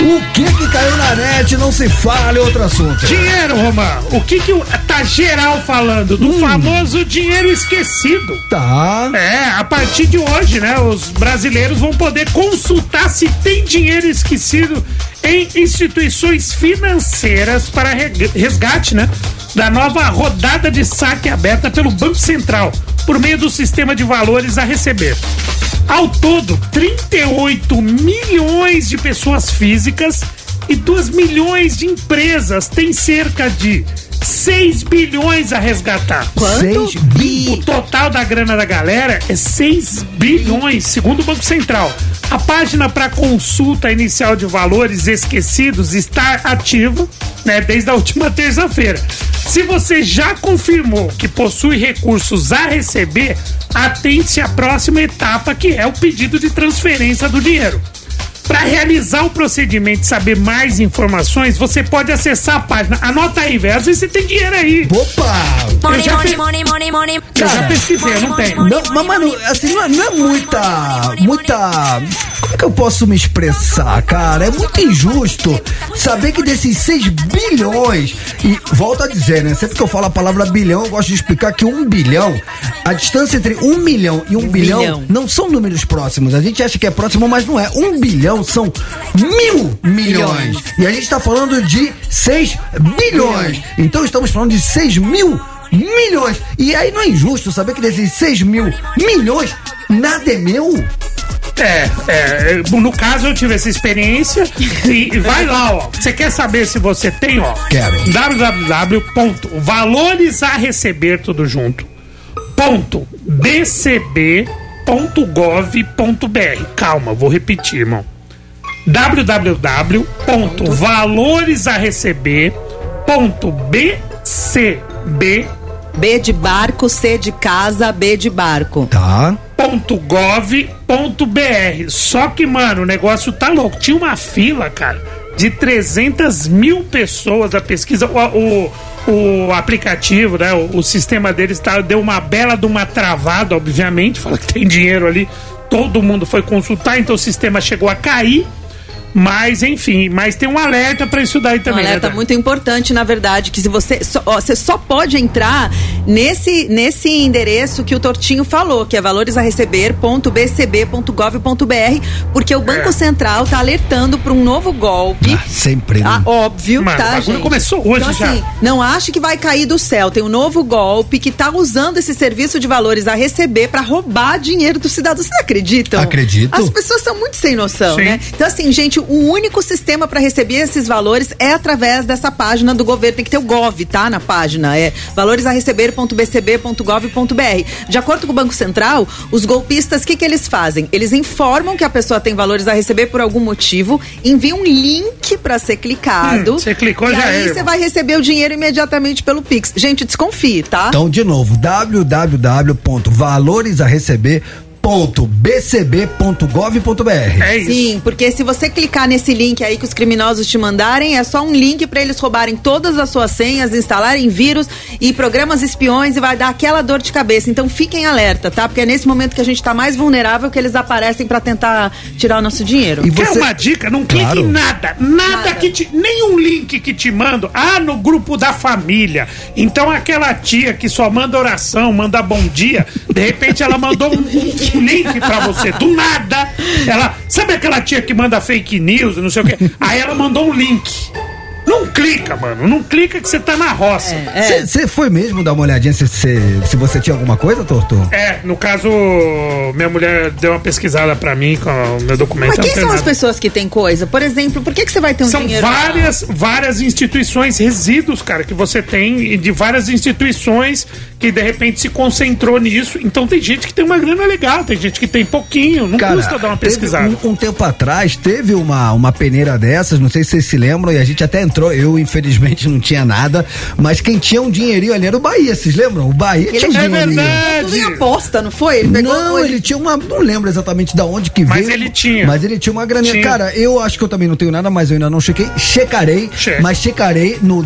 S2: O que que caiu na net não se fala em outro assunto.
S3: Dinheiro, Romão. O que que tá geral falando? Do famoso dinheiro esquecido.
S2: Tá.
S3: É, a partir de hoje, né, os brasileiros vão poder consultar se tem dinheiro esquecido em instituições financeiras para resgate, né, da nova rodada de saque aberta pelo Banco Central por meio do sistema de valores a receber. Ao todo, 38 milhões de pessoas físicas e 2 milhões de empresas têm cerca de 6 bilhões a resgatar.
S2: Seis bi.
S3: O total da grana da galera é 6 bilhões, segundo o Banco Central. A página para consulta inicial de valores esquecidos está ativa né, desde a última terça-feira. Se você já confirmou que possui recursos a receber, atente-se à próxima etapa, que é o pedido de transferência do dinheiro. Para realizar o procedimento e saber mais informações, você pode acessar a página. Anota aí, velho. Às vezes você tem dinheiro aí.
S2: Opa!
S3: Eu já, pe- eu já pesquisei, eu não tenho.
S2: Não, mas, mano, assim, não é, não é muita. Muita. Como que eu posso me expressar, cara? É muito injusto saber que desses 6 bilhões. E volto a dizer, né? Sempre que eu falo a palavra bilhão, eu gosto de explicar que um bilhão, a distância entre um milhão e um, bilhão,
S4: bilhão.
S2: não são números próximos. A gente acha que é próximo, mas não é. Um bilhão são mil milhões. E a gente tá falando de 6 bilhões. Então estamos falando de 6 mil milhões. E aí não é injusto saber que desses 6 mil milhões, nada é meu?
S3: É, é, no caso eu tive essa experiência e, e vai lá, ó. Você quer saber se você tem, ó?
S2: Quero.
S3: receber tudo junto. Ponto bcb.gov.br. Calma, vou repetir, irmão. www.valoresareceber.bcb
S4: B de barco, C de casa, B de barco.
S2: Tá.
S3: .gov.br. Só que, mano, o negócio tá louco. Tinha uma fila, cara, de 300 mil pessoas a pesquisa. O, o, o aplicativo, né? O, o sistema deles tá, deu uma bela de uma travada, obviamente. (laughs) Fala que tem dinheiro ali. Todo mundo foi consultar, então o sistema chegou a cair. Mas, enfim, mas tem um alerta pra isso daí
S4: Um
S3: também.
S4: alerta
S3: né,
S4: muito importante, na verdade, que se você só, ó, você só pode entrar nesse, nesse endereço que o Tortinho falou, que é valoresareceber.bcb.gov.br, porque o Banco
S3: É.
S4: Central tá alertando para um novo golpe.
S2: Ah, sempre. né?
S4: Ah, óbvio,
S3: Mano, o
S4: tá,
S3: bagulho
S4: gente?
S3: começou hoje
S4: então,
S3: já.
S4: assim, não ache que vai cair do céu. Tem um novo golpe que tá usando esse serviço de valores a receber para roubar dinheiro do cidadão. Vocês acreditam?
S2: Acredito.
S4: As pessoas são muito sem noção,
S3: Sim.
S4: né? Então, assim, gente, o único sistema para receber esses valores é através dessa página do governo. Tem que ter o Gov, tá? Na página. É valores a receber.bcb.gov.br. De acordo com o Banco Central, os golpistas, o que, que eles fazem? Eles informam que a pessoa tem valores a receber por algum motivo, enviam um link para ser clicado.
S3: Hum, você clicou,
S4: e
S3: já
S4: aí você vai receber o dinheiro imediatamente pelo Pix. Gente, desconfie, tá?
S2: Então, de novo, www.valoresareceber.bcb.gov.br.
S3: É isso.
S4: Sim, porque se você clicar nesse link aí que os criminosos te mandarem, é só um link pra eles roubarem todas as suas senhas, instalarem vírus e programas espiões e vai dar aquela dor de cabeça. Então fiquem alerta, tá? Porque é nesse momento que a gente tá mais vulnerável que eles aparecem pra tentar tirar o nosso dinheiro.
S2: E
S3: Quer
S2: você-
S3: uma dica? Não clique
S2: Claro.
S3: em nada. Nada,
S4: Nada.
S3: que te. Nenhum link que te mando. Ah, no grupo da família. Então aquela tia que só manda oração, manda bom dia, de repente ela mandou um, (laughs) um link pra você. Do nada. Ela. Sabe aquela tia que manda fake news, não sei o quê? Aí ela mandou um link. Não clica, mano. Não clica que você tá na roça.
S4: É.
S2: Você foi mesmo dar uma olhadinha se, se, se você tinha alguma coisa, Torto?
S3: É, no caso, minha mulher deu uma pesquisada pra mim com o meu documento.
S4: Mas quem são as pessoas que têm coisa? Por exemplo, por que, que você vai ter um
S3: São
S4: dinheiro?
S3: várias, várias instituições, resíduos, cara, que você tem de várias instituições que de repente se concentrou nisso. Então tem gente que tem uma grana legal, tem gente que tem pouquinho, não custa dar uma
S2: teve
S3: pesquisada.
S2: Um, um tempo atrás teve uma, uma peneira dessas, não sei se vocês se lembram, e a gente até entrou, eu infelizmente não tinha nada, mas quem tinha um dinheirinho ali era o Bahia, vocês lembram? O Bahia
S4: Ele
S2: tinha um
S3: é
S2: dinheirinho.
S3: verdade.
S4: Tudo em aposta, não foi? Ele pegou
S2: Não, ele tinha uma. Não lembro exatamente da onde que
S3: Mas
S2: veio.
S3: ele tinha.
S2: Mas ele tinha uma graninha.
S3: Tinha.
S2: Cara, eu acho que eu também não tenho nada, mas eu ainda não chequei. Checarei,
S3: Cheque.
S2: mas checarei no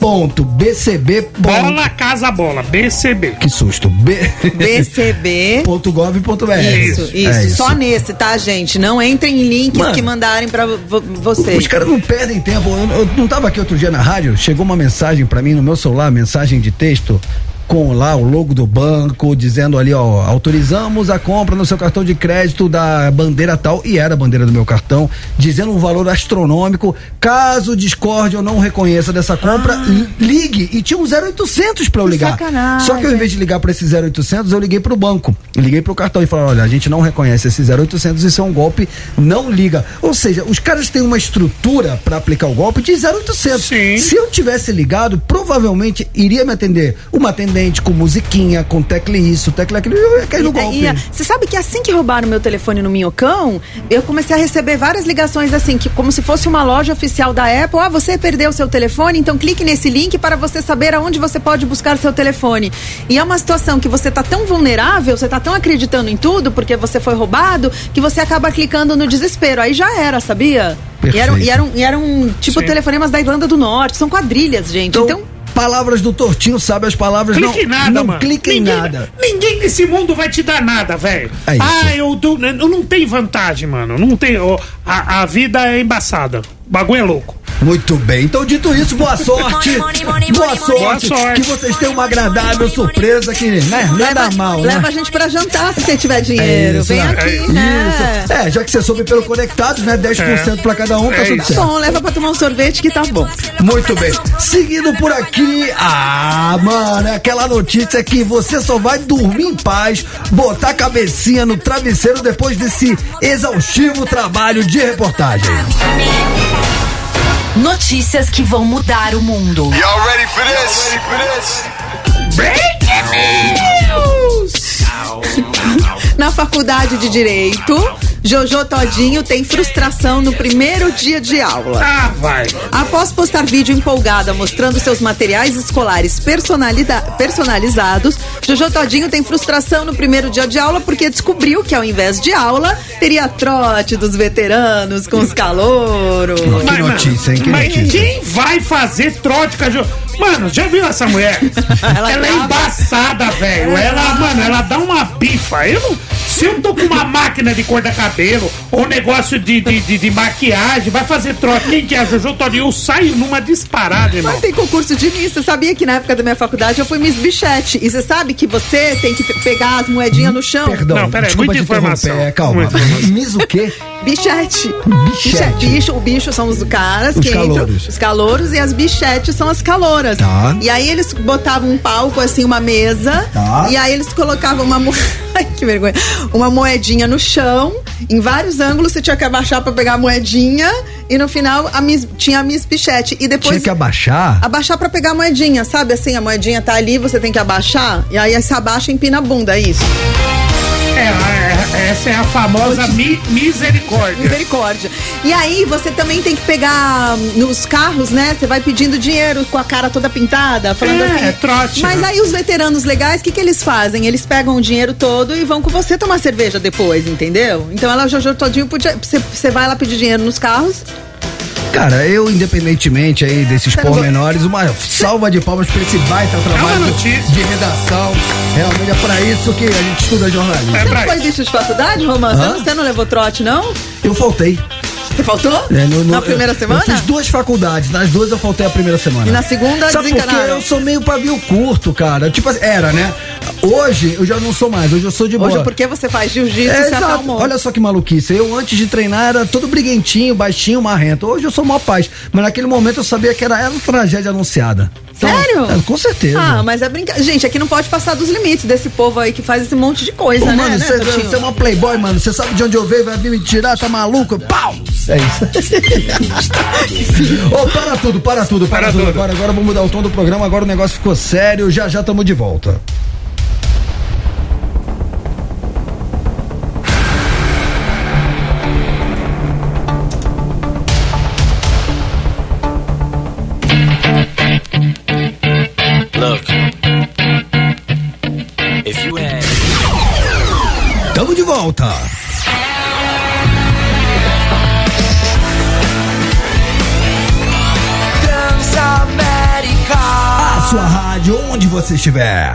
S2: www.valoresareceber.bcb.
S3: Bola, casa, bola. BCB.
S2: Que susto. B...
S4: BCB. (laughs)
S2: .gov.br.
S4: Isso, isso,
S2: É
S4: Só nesse, tá, gente? Não entrem em links
S2: Mano.
S4: que mandarem pra vo- vocês.
S2: Os caras não perdem tempo. Eu, eu não tava aqui outro dia na rádio, chegou uma mensagem pra mim no meu celular, mensagem de texto com lá o logo do banco, dizendo ali, ó, autorizamos a compra no seu cartão de crédito da bandeira tal, e era a bandeira do meu cartão, dizendo um valor astronômico. Caso discorde ou não reconheça dessa compra, li- ligue. E tinha um 0800 pra eu ligar.
S4: sacanagem.
S2: Só que ao invés de ligar pra esse 0800, eu liguei pro banco. Liguei pro cartão e falei: olha, a gente não reconhece esse 0800, isso é um golpe, não liga. Ou seja, os caras têm uma estrutura pra aplicar o golpe de 0800.
S3: Sim.
S2: Se eu tivesse ligado, provavelmente iria me atender uma atendente com musiquinha, com tecla isso, tecla aquilo, eu ia cair no golpe.
S4: E, Você sabe que assim que roubaram meu telefone no Minhocão, eu comecei a receber várias ligações assim, que como se fosse uma loja oficial da Apple. Ah, você perdeu seu telefone, então clique nesse link para você saber aonde você pode buscar seu telefone. E é uma situação que você tá tão vulnerável, você tá tão acreditando em tudo, porque você foi roubado, que você acaba clicando no desespero. Aí já era, sabia? E eram, e eram, e eram tipo
S3: Sim.
S4: telefonemas da Irlanda do Norte, são quadrilhas, gente.
S2: Então,
S4: Então,
S2: palavras do Tortinho, sabe as palavras
S3: Clique
S2: não.
S3: em nada,
S2: não
S3: mano.
S2: clique em
S3: ninguém,
S2: nada.
S3: Ninguém nesse mundo vai te dar nada, velho.
S2: É
S3: ah, eu, dou- eu não tenho vantagem, mano. Não tem. a, a vida é embaçada. O bagulho é louco.
S2: Muito bem. Então, dito isso, boa sorte. boa, sorte,
S3: Boa sorte.
S2: Que vocês tenham uma agradável surpresa que, né, não é da mal,
S4: leva
S2: né?
S4: a gente pra jantar se você tiver dinheiro.
S2: isso,
S4: Vem
S2: né?
S4: aqui,
S2: Isso.
S4: né?
S2: É, já que você soube pelo Conectados, né? 10% pra cada um, tá
S3: É
S2: tudo
S3: isso.
S2: certo.
S4: Bom, leva pra tomar um sorvete que tá bom.
S2: Muito bem. Seguindo por aqui, ah, mano, é aquela notícia que você só vai dormir em paz, botar a cabecinha no travesseiro depois desse exaustivo trabalho de reportagem.
S11: Notícias que vão mudar o mundo.
S7: Y'all ready for this? Ready for this?
S4: Na faculdade de Direito, Jojo Todinho tem frustração no primeiro dia de aula.
S3: Ah, vai.
S4: Após postar vídeo empolgada mostrando seus materiais escolares personalizados, Jojo Todinho tem frustração no primeiro dia de aula porque descobriu que ao invés de aula, teria trote dos veteranos com os calouros.
S2: Que notícia, hein? Que
S3: mas
S2: notícia.
S3: quem vai fazer trote com a Jo- Mano, já viu essa mulher? (laughs)
S4: Ela
S3: ela é
S4: tava-
S3: embaçada, velho. Ela, mano, ela dá uma bifa. Eu não, se eu tô com uma máquina de cor da cabelo ou negócio de, de, de, de maquiagem, vai fazer trote. Quem que é a Jojo Todinho? Eu saio numa disparada, irmão.
S4: Mas tem concurso de Miss. Você sabia que na época da minha faculdade eu fui Miss Bichette. E você sabe que você tem que pe- pegar as moedinhas no chão?
S2: Perdão,
S3: Não, peraí, muita informação.
S2: Calma.
S3: Muita informação.
S2: Miss o quê?
S4: Bichete.
S2: Bichete.
S4: Bicho, o bicho são os caras
S2: Os
S4: que entram.
S2: calouros.
S4: Os calouros e as bichetes são as caloras.
S2: Tá.
S4: E aí eles botavam um palco, assim, uma mesa.
S2: Tá.
S4: E aí eles colocavam uma. mo- (laughs) Ai, que vergonha. Uma moedinha no chão. Em vários ângulos você tinha que abaixar pra pegar a moedinha. E no final a miss- tinha a Miss Bichete. E depois.
S2: Tinha que abaixar?
S4: Abaixar pra pegar a moedinha, sabe? Assim, a moedinha tá ali, você tem que abaixar. E aí você abaixa e empina a bunda, é isso.
S3: É, é, essa é a famosa mi- misericórdia.
S4: Misericórdia. E aí você também tem que pegar hum, nos carros, né? Você vai pedindo dinheiro com a cara toda pintada, falando
S3: É,
S4: assim.
S3: é trote,
S4: Mas
S3: né?
S4: aí os veteranos legais, o que, que eles fazem? Eles pegam o dinheiro todo e vão com você tomar cerveja depois, entendeu? Então ela Jojo todinho podia. Você, você vai lá pedir dinheiro nos carros.
S2: Cara, eu, independentemente aí desses pormenores, uma salva de palmas pra esse baita trabalho
S3: notícia.
S2: de redação. Realmente é pra isso que a gente estuda jornalismo.
S3: É
S4: Você não foi bicho de faculdade, Romano? Você
S2: Hã?
S4: não- Você não levou trote, não?
S2: Eu faltei.
S4: Você faltou?
S2: É, no- no-
S4: Na primeira
S2: eu-
S4: semana?
S2: Eu fiz duas faculdades, nas duas eu faltei a primeira semana.
S4: E na segunda
S2: Sabe por quê?
S4: desencanaram?
S2: Eu sou meio pavio curto, cara. Tipo assim, era, né? Hoje eu já não sou mais, hoje eu sou de boa.
S4: Hoje, porque você faz jiu-jitsu,
S2: É,
S4: você
S2: exato.
S4: acalmou.
S2: Olha só que maluquice. Eu, antes de treinar, era todo briguentinho, baixinho, marrento. Hoje eu sou mó paz. Mas naquele momento eu sabia que era, era uma tragédia anunciada. Então,
S4: Sério?
S2: é, com certeza.
S4: Ah, mas é brincadeira. Gente, aqui não pode passar dos limites desse povo aí que faz esse monte de coisa,
S2: Pô,
S4: né?
S2: mano,
S4: né,
S2: você
S4: Totinho?
S2: é uma playboy, mano. Você sabe de onde eu veio, vai vir me tirar, tá maluco? Pau! É isso. (laughs) Ô, para tudo, para tudo, para,
S3: Para
S2: tudo.
S3: tudo.
S2: Agora, agora vamos mudar o tom do programa, agora o negócio ficou sério, já já estamos de volta.
S6: Look. If you had
S2: Tamo de volta. Onde você estiver.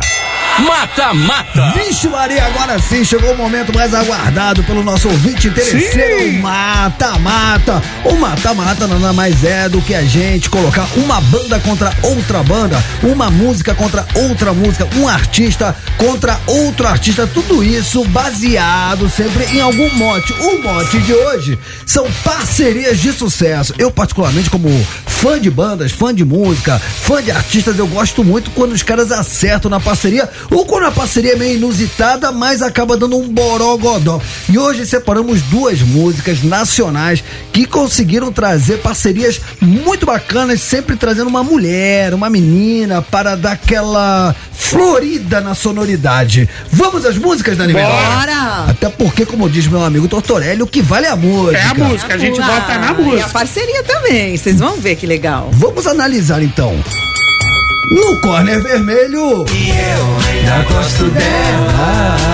S6: Mata, mata.
S2: Vixe Maria, agora sim chegou o momento mais aguardado pelo nosso ouvinte interesseiro,
S3: Sim.
S2: o Mata Mata. O Mata Mata nada mais é do que a gente colocar uma banda contra outra banda, uma música contra outra música, um artista contra outro artista, tudo isso baseado sempre em algum mote. O mote de hoje são parcerias de sucesso. Eu particularmente como fã de bandas, fã de música, fã de artistas, eu gosto muito quando os caras acertam na parceria ou quando a parceria é meio inusitada, mas acaba dando um borogodó. E hoje separamos duas músicas nacionais que conseguiram trazer parcerias muito bacanas, sempre trazendo uma mulher, uma menina para dar aquela florida na sonoridade. Vamos às músicas, Dani Melhor?
S4: Bora!
S2: Até porque, como diz meu amigo Tortorelli, o que vale é a música.
S3: É a música, a gente bota na
S4: E a
S3: música.
S4: parceria também, vocês vão ver que legal.
S2: Vamos analisar então. No corner vermelho.
S12: Já gosto dela,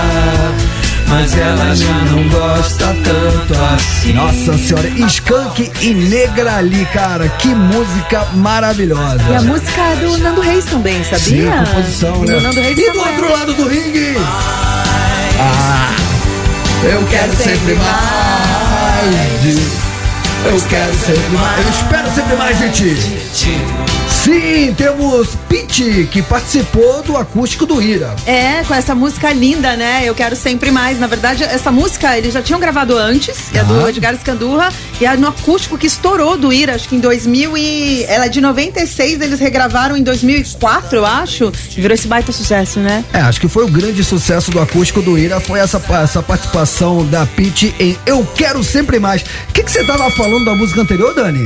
S12: mas ela já não gosta tanto assim.
S2: Nossa senhora, Skank e Negrali, cara, que música maravilhosa.
S4: E a música é do Nando Reis também, sabia?
S2: Sim, composição, né?
S4: Do Nando Reis
S2: E do outro lado do ringue. Ah, eu quero sempre mais. Eu quero sempre mais. Eu espero sempre mais de ti. Sim, temos Pete, que participou do acústico do Ira.
S4: É, com essa música linda, né? Eu quero sempre mais. Na verdade, essa música eles já tinham gravado antes, é
S2: Ah.
S4: do Edgar Escandurra, e é no acústico que estourou do Ira, acho que em 2000 e... Ela é de 96, eles regravaram em 2004, eu acho. E virou esse baita sucesso, né?
S2: É, acho que foi o grande sucesso do acústico do Ira, foi essa, essa participação da Pete em Eu Quero Sempre Mais. O que que você tava falando da música anterior, Dani?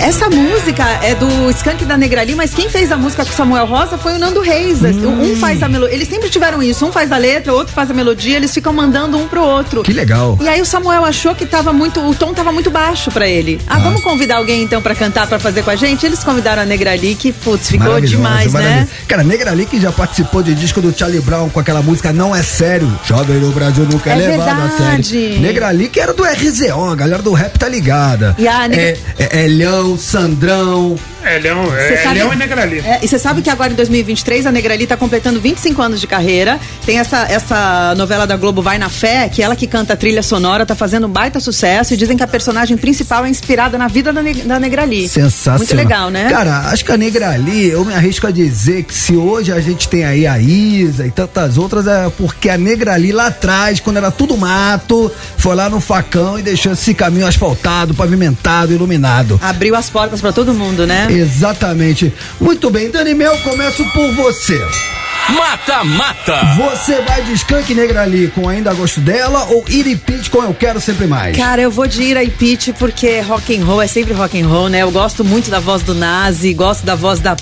S4: Essa música é do Skank da Negrali, mas quem fez a música com o Samuel Rosa foi o Nando Reis.
S2: Hum.
S4: Um faz a melodia. Eles sempre tiveram isso. Um faz a letra, o outro faz a melodia, eles ficam mandando um pro outro.
S2: Que legal.
S4: E aí o Samuel achou que tava muito, o tom tava muito baixo pra ele. Ah, vamos convidar alguém então pra cantar, pra fazer com a gente? Eles convidaram a Negrali, que putz, ficou demais, né?
S2: Cara, Negrali que já participou de disco do Charlie Brown com aquela música Não É Sério. Jovem no Brasil nunca é,
S4: É
S2: levado a
S4: verdade.
S2: sério. Negrali que era do RZO, a galera do rap tá ligada.
S4: E a Neg-
S2: é, é, Elhão, Sandrão.
S3: É
S4: Você
S3: é,
S4: sabe-
S3: Leão e Negrali.
S4: É, e você sabe que agora em 2023 a Negrali tá completando 25 anos de carreira. Tem essa, essa novela da Globo Vai na Fé, que ela que canta a trilha sonora, tá fazendo um baita sucesso. E dizem que a personagem principal é inspirada na vida da, Ne- da Negrali.
S2: Sensacional.
S4: Muito legal, né?
S2: Cara, acho que a Negra ali, eu me arrisco a dizer que se hoje a gente tem aí a Isa e tantas outras, é porque a Negra ali lá atrás, quando era tudo mato, foi lá no facão e deixou esse caminho asfaltado, pavimentado, iluminado.
S4: Abriu as portas pra todo mundo, né?
S2: Exatamente. Muito bem, Dani Mel, começo por você.
S6: Mata Mata.
S2: Você vai de Skank Negra ali com Ainda Gosto Dela ou Iripit com Eu Quero Sempre Mais?
S4: Cara, eu vou de Ira e Pitch porque rock and roll é sempre rock and roll, né? Eu gosto muito da voz do Nazi, gosto da voz da,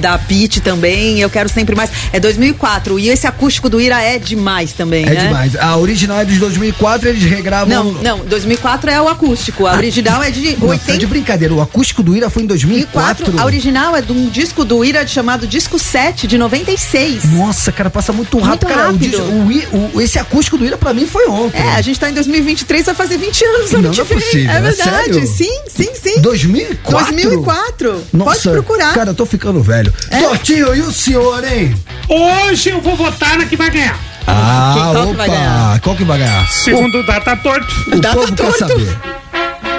S4: da Pitch também. Eu quero sempre mais. É 2004 e esse acústico do Ira é demais também,
S2: É
S4: né?
S2: demais. A original é de 2004, eles regravam.
S4: Não, não, 2004 é o acústico. A original é de (laughs)
S2: Nossa,
S4: 80.
S2: de brincadeira. O acústico do Ira foi em 2004.
S4: 2004. A original é de um disco do Ira chamado Disco 7 de 96.
S2: Nossa, cara, passa muito rápido.
S4: Muito
S2: cara, o
S4: rápido.
S2: o o- esse acústico do Ira pra mim foi ontem.
S4: É, a gente tá em 2023, vai fazer 20 anos ano
S2: Não,
S4: que
S2: não é possível,
S4: É
S2: é
S4: verdade.
S2: sério?
S4: sim, sim, sim.
S2: 2004?
S4: 2004.
S2: Nossa,
S4: Pode procurar.
S2: Cara, eu tô ficando velho.
S4: É?
S2: Tortinho, e o senhor, hein?
S3: Hoje eu vou votar na que vai ganhar.
S2: Ah,
S4: qual que
S2: opa.
S4: vai ganhar?
S2: Qual que vai ganhar?
S3: Segundo o Data Torto.
S2: O
S4: Data
S2: povo quer
S4: torto.
S2: saber.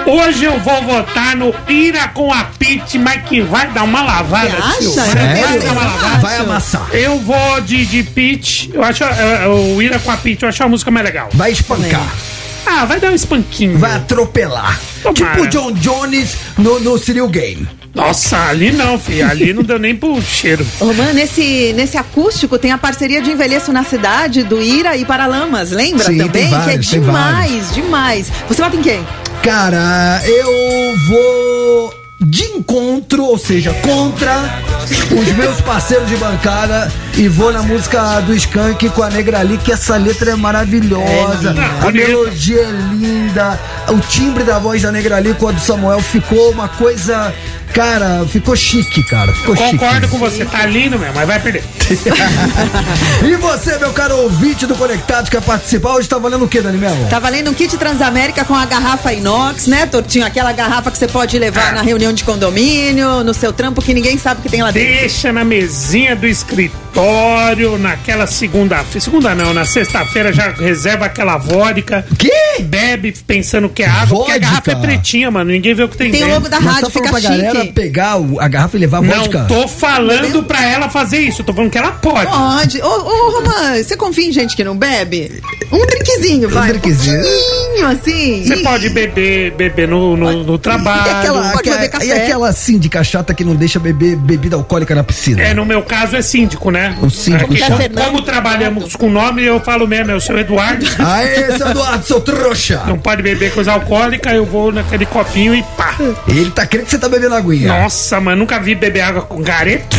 S3: Hoje eu vou votar no Ira com a Pit, mas que vai dar uma lavada.
S4: Você
S3: tio.
S4: acha?
S3: Vai
S4: É mesmo?
S3: dar uma
S4: Eu
S3: lavada.
S2: Vai amassar.
S3: Eu vou de, de Pit. Eu acho é, o Ira com a Pit, eu acho a música mais legal.
S2: Vai espancar.
S3: Ah, vai dar um espanquinho.
S2: Vai atropelar.
S3: Tomara.
S2: Tipo John Jones no, no Serial Game.
S3: Nossa, ali não, filho. Ali não deu nem pro cheiro. (laughs)
S4: Ô, mano, nesse, nesse acústico tem a parceria de Envelheço na Cidade, do Ira e Paralamas, lembra
S2: Sim,
S4: também?
S2: tem vários,
S4: que é
S2: tem
S4: demais, demais. Você vota em quem?
S2: Cara, eu vou de encontro, ou seja, contra os meus parceiros de bancada e vou na música do Skank com a Negra ali, que essa letra é maravilhosa,
S3: É,
S2: a melodia é linda, o timbre da voz da Negra ali com a do Samuel ficou uma coisa, cara, ficou chique, cara, ficou
S3: Concordo
S2: chique.
S3: com você, tá lindo mesmo, mas vai perder. (laughs)
S2: E você, meu caro ouvinte do Conectados, quer participar? Hoje tá valendo o que, Dani Mel?
S4: Tá valendo um kit Transamérica com a garrafa inox, né, Tortinho? Aquela garrafa que você pode levar na reunião de condomínio, no seu trampo, que ninguém sabe o que tem lá dentro.
S3: Deixa na mesinha do escritório, naquela segunda Segunda não, na sexta-feira já reserva aquela vodka.
S2: Que?
S3: Bebe pensando que é água, porque a
S2: Vodka?
S3: garrafa é pretinha, mano. Ninguém vê o que tem,
S4: Tem o
S3: dentro.
S4: logo da
S2: Mas
S4: rádio,
S2: tá
S4: fica
S2: pra galera
S4: chique.
S2: pegar o- a garrafa e levar
S3: Não
S2: vodka?
S3: tô falando pra ela fazer isso, tô falando que ela pode.
S4: Pode. Ô, ô, Romã, você confia em gente que não bebe? Um drinkzinho, vai.
S2: drinkzinho.
S4: Um pouquinho, assim.
S3: Você
S4: E-
S3: pode beber, beber no, no, no trabalho.
S2: E aquela,
S4: pode beber
S2: aquela- e
S4: café.
S2: aquela síndica chata que não deixa beber bebida alcoólica na piscina?
S3: É, no meu caso é síndico, né?
S2: O síndico
S3: É
S2: chato.
S3: como, como trabalhamos com nome, eu falo mesmo, é o seu Eduardo. (laughs)
S2: Aê, seu Eduardo, seu trouxa!
S3: Não pode beber coisa alcoólica, eu vou naquele copinho e pá.
S2: Ele tá crendo que você tá bebendo aguinha.
S3: Nossa, mano, nunca vi beber água com gareto.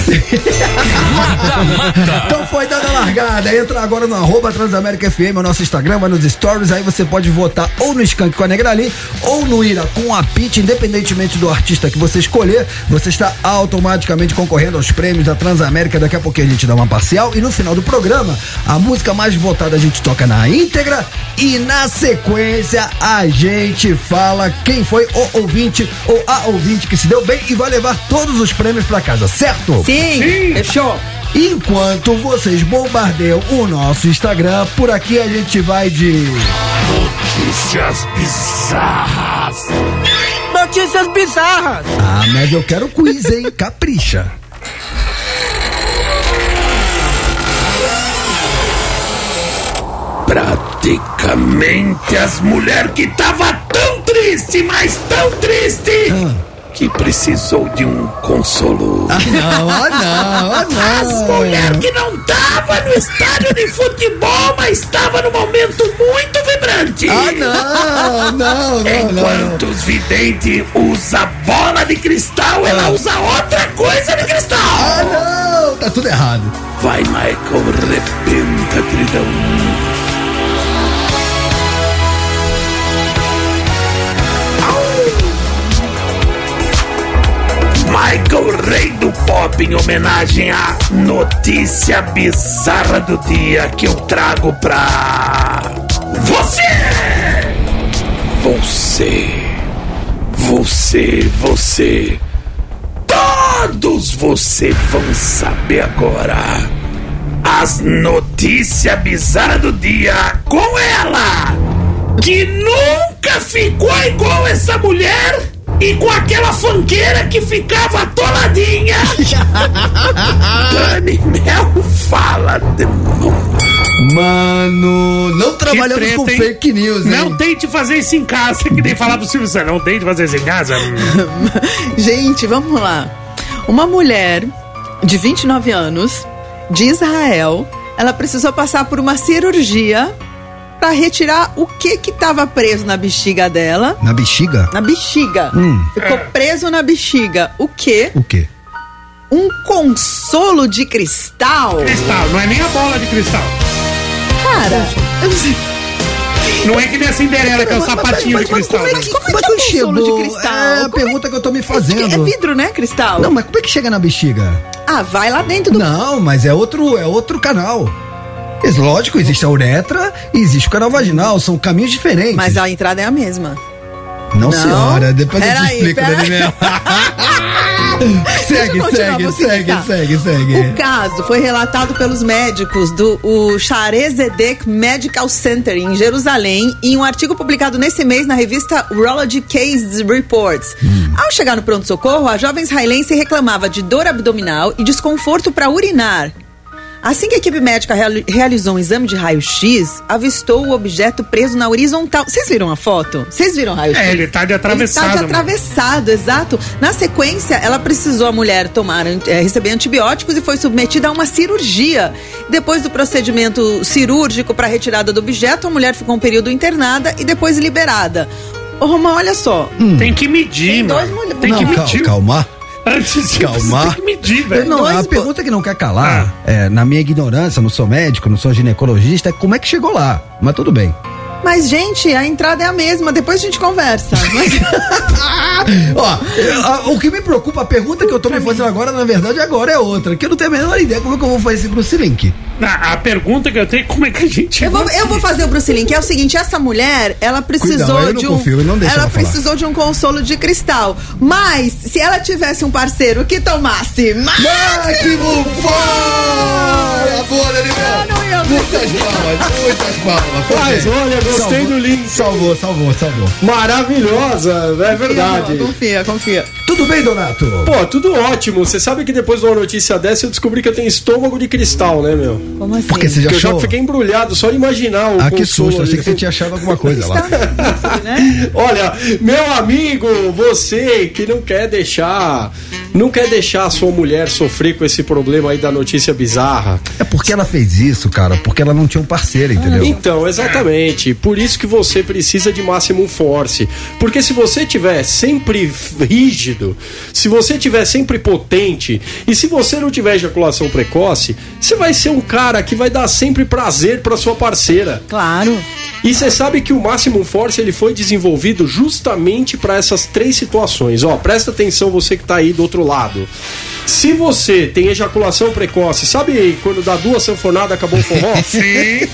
S6: Mata Mata.
S2: Então foi dada a largada. Entra agora no arroba Transamérica FM, o nosso Instagram, vai nos stories. Aí você pode votar ou no Skank com a Negra ali, ou no Ira com a Pit, independentemente do artista que você escolher. Você está automaticamente concorrendo aos prêmios da Transamérica. Daqui a pouquinho a gente dá uma parcial. E no final do programa, a música mais votada a gente toca na íntegra. E na sequência, a gente fala quem foi o ouvinte ou a ouvinte que se deu bem e vai levar todos os prêmios pra casa, certo?
S4: Sim, fechou.
S2: Enquanto vocês bombardeiam o nosso Instagram, por aqui a gente vai de.
S3: Notícias bizarras.
S12: Notícias bizarras.
S2: Ah, mas eu quero quiz, hein? (laughs) Capricha.
S3: Praticamente as mulheres que tava tão triste, mas tão triste, que precisou de um consolo.
S2: Ah, não, ah, não, ah,
S3: As
S2: não.
S3: mulheres que não tava no estádio de futebol, mas estava num momento muito vibrante.
S2: Ah, não, não, não, não.
S3: Enquanto os videntes usam bola de cristal, ela usa outra coisa de cristal.
S2: Ah, não, tá tudo errado.
S3: Vai, Michael, arrebenta, queridão. Michael, rei do pop, em homenagem à notícia bizarra do dia que eu trago pra você! Você, você, você, Todos vocês vão saber agora as notícias bizarras do dia com ela, que nunca ficou igual essa mulher e com aquela fanqueira que ficava atoladinha. Dani Mel fala de
S2: Mano, não trabalhamos
S3: treta,
S2: com
S3: hein?
S2: fake news, hein?
S3: Não tente fazer isso em casa, que nem falar pro Silvio Santos. Não tente fazer isso em casa. (laughs)
S4: Gente, vamos lá. Uma mulher de 29 anos, de Israel, ela precisou passar por uma cirurgia para retirar o que que estava preso na bexiga dela.
S2: Na bexiga?
S4: Na bexiga.
S2: Hum.
S4: Ficou preso na bexiga. O quê?
S2: O quê?
S4: Um consolo de cristal.
S3: Cristal, não é nem a bola de cristal.
S4: Cara, eu não sei.
S3: Não é que nem a Cinderela, que é o sapatinho de cristal.
S4: Mas como é
S2: Mas
S4: que é
S2: não
S4: um consolo
S2: chegou.
S4: de cristal?
S2: É a
S4: Como
S2: pergunta que eu tô me
S4: É
S2: fazendo.
S4: vidro, né, cristal?
S2: Não, mas como é que chega na bexiga?
S4: Ah, vai lá dentro do.
S2: Não, mas é outro, é outro canal. Lógico, existe a uretra e existe o canal vaginal, são caminhos diferentes.
S4: Mas a entrada é a mesma.
S2: Não,
S4: Não?
S2: senhora, depois eu te explico. Daniel. (laughs) Segue, segue, segue,
S4: explicar.
S2: segue, segue.
S4: O caso foi relatado pelos médicos do o Charezedek Medical Center em Jerusalém em um artigo publicado nesse mês na revista Urology Case Reports. Ao chegar no pronto-socorro, a jovem israelense reclamava de dor abdominal e desconforto para urinar. Assim que a equipe médica reali- realizou um exame de raio-x, avistou o objeto preso na horizontal. Vocês viram a foto? Vocês viram o raio-x?
S3: É, ele tá de atravessado,
S4: Ele tá de
S3: mano.
S4: atravessado, exato. Na sequência, ela precisou, a mulher, tomar, eh, receber antibióticos e foi submetida a uma cirurgia. Depois do procedimento cirúrgico para retirada do objeto, a mulher ficou um período internada e depois liberada. Ô, Romão, olha só.
S3: Tem que medir,
S4: Tem dois
S3: mano. Tem que
S2: Não, cal-
S3: medir.
S2: calma.
S3: Antes de
S2: Calma.
S3: Tem que medir, velho.
S2: Não, a
S4: Dois-
S2: pergunta que não quer calar,
S3: Ah.
S2: é, na minha ignorância, não sou médico, não sou ginecologista, é como é que chegou lá? Mas tudo bem.
S4: Mas, gente, a entrada é a mesma, depois a gente conversa. Mas-
S2: Ó, o que me preocupa, a pergunta que eu tô me fazendo agora, na verdade, agora é outra, que eu não tenho a menor ideia como é que eu vou fazer esse Bruce Link.
S3: A, a pergunta que eu tenho é como é que a gente.
S4: Eu vou, eu vou fazer o Bruce que é o seguinte, essa mulher, ela precisou
S2: Cuidado, eu não
S4: de um.
S2: confio, não deixa
S4: ela
S2: ela falar.
S4: precisou de um consolo de cristal. Mas, se ela tivesse um parceiro que tomasse mais.
S2: Máximo Fora! Boa, Daniel!
S4: Eu não ia
S2: Muitas palmas, muitas palmas. Bem.
S13: olha, gostei
S2: Salvou-
S13: do link.
S2: Salvou, salvou, salvou.
S13: Maravilhosa, é verdade.
S4: Confia, confia.
S2: Tudo bem, Donato?
S13: Pô, tudo ótimo. Você sabe que depois de uma notícia dessa eu descobri que eu tenho estômago de cristal, né, meu?
S4: Como assim?
S2: Porque você já
S13: Que eu já
S2: achou?
S13: fiquei embrulhado só de imaginar o
S2: Ah, que susto, achei que você tinha achado alguma coisa lá.
S4: né? (laughs)
S13: Olha, meu amigo, você que não quer deixar, não quer deixar a sua mulher sofrer com esse problema aí da notícia bizarra.
S2: É porque ela fez isso, cara, porque ela não tinha um parceiro, entendeu?
S13: Então, exatamente. Por isso que você precisa de Maximum Force. Porque se você tiver sempre rígido, se você tiver sempre potente e se você não tiver ejaculação precoce, você vai ser um cara que vai dar sempre prazer pra sua parceira.
S4: Claro.
S13: E você sabe que o Maximum Force ele foi desenvolvido justamente para essas três situações. Ó, presta atenção você que tá aí do outro lado. Se você tem ejaculação precoce, sabe quando dá duas sanfonadas acabou o forró? (laughs)
S3: Sim.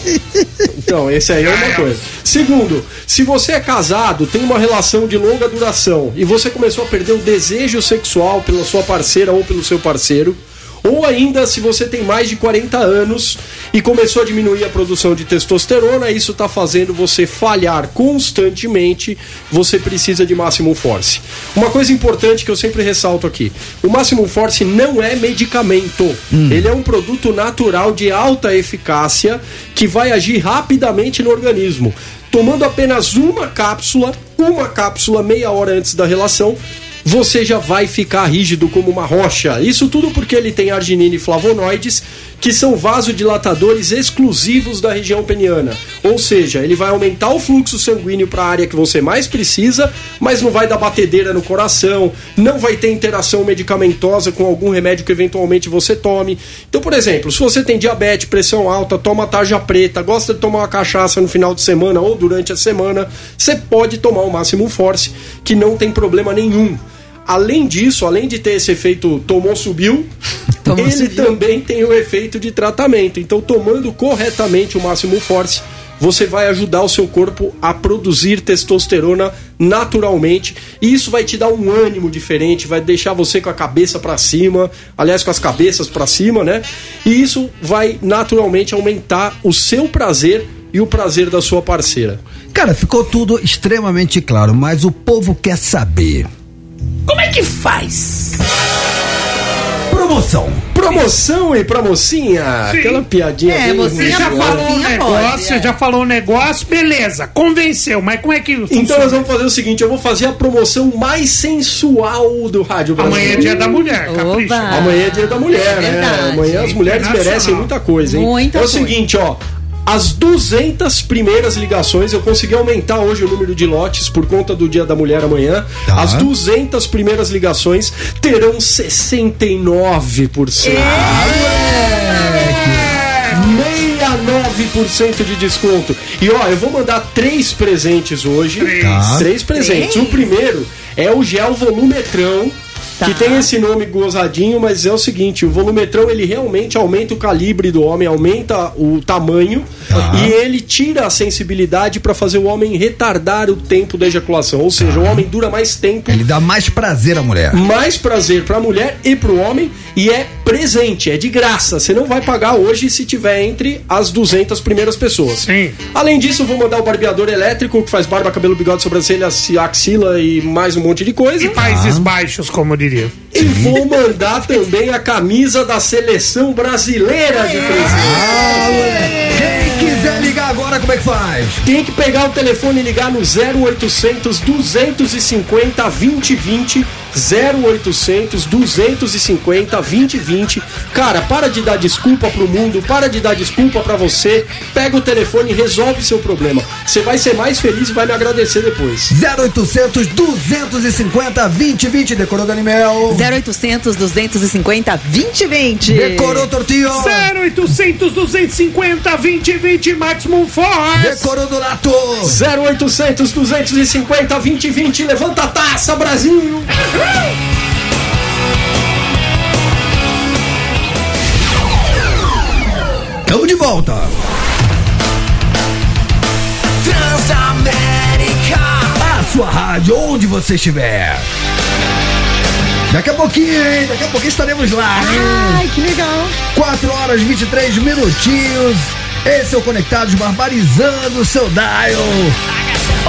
S13: Então, esse aí é uma coisa. Segundo, se você é casado, tem uma relação de longa duração e você começou a perder o desejo sexual pela sua parceira ou pelo seu parceiro, ou ainda se você tem mais de 40 anos e começou a diminuir a produção de testosterona, isso está fazendo você falhar constantemente, você precisa de Maximum Force. Uma coisa importante que eu sempre ressalto aqui: o Maximum Force não é medicamento, ele é um produto natural de alta eficácia que vai agir rapidamente no organismo. Tomando apenas uma cápsula, uma cápsula meia hora antes da relação, você já vai ficar rígido como uma rocha. Isso tudo porque ele tem arginina e flavonoides, que são vasodilatadores exclusivos da região peniana. Ou seja, ele vai aumentar o fluxo sanguíneo para a área que você mais precisa, mas não vai dar batedeira no coração, não vai ter interação medicamentosa com algum remédio que eventualmente você tome. Então, por exemplo, se você tem diabetes, pressão alta, toma tarja preta, gosta de tomar uma cachaça no final de semana ou durante a semana, você pode tomar o Máximo Force, que não tem problema nenhum. Além disso, além de ter esse efeito tomou, subiu, (laughs) ele também tem o efeito de tratamento. Então, tomando corretamente o Máximo Force, você vai ajudar o seu corpo a produzir testosterona naturalmente e isso vai te dar um ânimo diferente, vai deixar você com a cabeça para cima, aliás com as cabeças para cima, né? E isso vai naturalmente aumentar o seu prazer e o prazer da sua parceira.
S2: Cara, ficou tudo extremamente claro, mas o povo quer saber.
S3: Como é que faz?
S2: Promoção.
S13: Promoção e pra mocinha,
S3: Sim.
S13: aquela piadinha
S4: É,
S13: bem
S4: mocinha,
S3: Já
S13: ruim.
S3: falou um
S4: Fofinha
S3: negócio,
S4: pode, é.
S3: já falou um negócio, beleza, convenceu, mas como é que
S13: Então
S3: funciona?
S13: nós vamos fazer o seguinte, eu vou fazer a promoção mais sensual do Rádio Brasil.
S3: Amanhã é dia da mulher,
S4: Oba.
S3: capricha.
S13: Amanhã é dia da mulher, né?
S4: verdade.
S13: Amanhã as mulheres
S3: Internacional.
S13: merecem muita coisa, hein?
S4: Muita
S13: é o
S4: coisa.
S13: seguinte, ó. As 200 primeiras ligações, eu consegui aumentar hoje o número de lotes por conta do Dia da Mulher amanhã.
S2: Tá.
S13: As 200 primeiras ligações terão 69%. 69% de desconto. E ó, eu vou mandar três presentes hoje.
S3: Três.
S2: Tá.
S13: Três presentes. O primeiro é o gel volumetrão. Que
S4: Tá.
S13: tem esse nome gozadinho, mas é o seguinte: o volumetrão ele realmente aumenta o calibre do homem, aumenta o tamanho
S2: Tá.
S13: e ele tira a sensibilidade para fazer o homem retardar o tempo da ejaculação. Ou seja, o homem dura mais tempo
S2: Ele dá mais prazer à mulher.
S13: mais prazer pra mulher e pro homem e é presente, é de graça. Você não vai pagar hoje se tiver entre as 200 primeiras pessoas.
S3: Sim.
S13: Além disso, vou mandar o barbeador elétrico que faz barba, cabelo, bigode, sobrancelha, axila e mais um monte de coisa.
S3: E Países Baixos, como eu diria.
S13: E vou mandar também a camisa da seleção brasileira de presente.
S2: Quem quiser ligar agora, como é que faz?
S13: Tem que pegar o telefone e ligar no 0800 250 2020. 0800 250 2020. Cara, para de dar desculpa pro mundo, para de dar desculpa pra você. Pega o telefone e resolve seu problema. Você vai ser mais feliz e vai me agradecer depois.
S2: 0800 250 2020. Decorou, Ganimel?
S4: 0800 250 2020.
S2: Decorou, Tortinho?
S3: 0800 250 2020 Maximum Force.
S2: Decorou, Donato?
S13: 0800 250 2020. Levanta a taça, Brasil!
S2: Tamo de volta.
S6: Transamérica.
S2: A sua rádio, onde você estiver. Daqui a pouquinho, hein? Daqui a pouquinho estaremos lá?
S4: Ai, que legal.
S2: 4 horas 23 minutinhos. Esse é o Conectados Barbarizando o seu dial.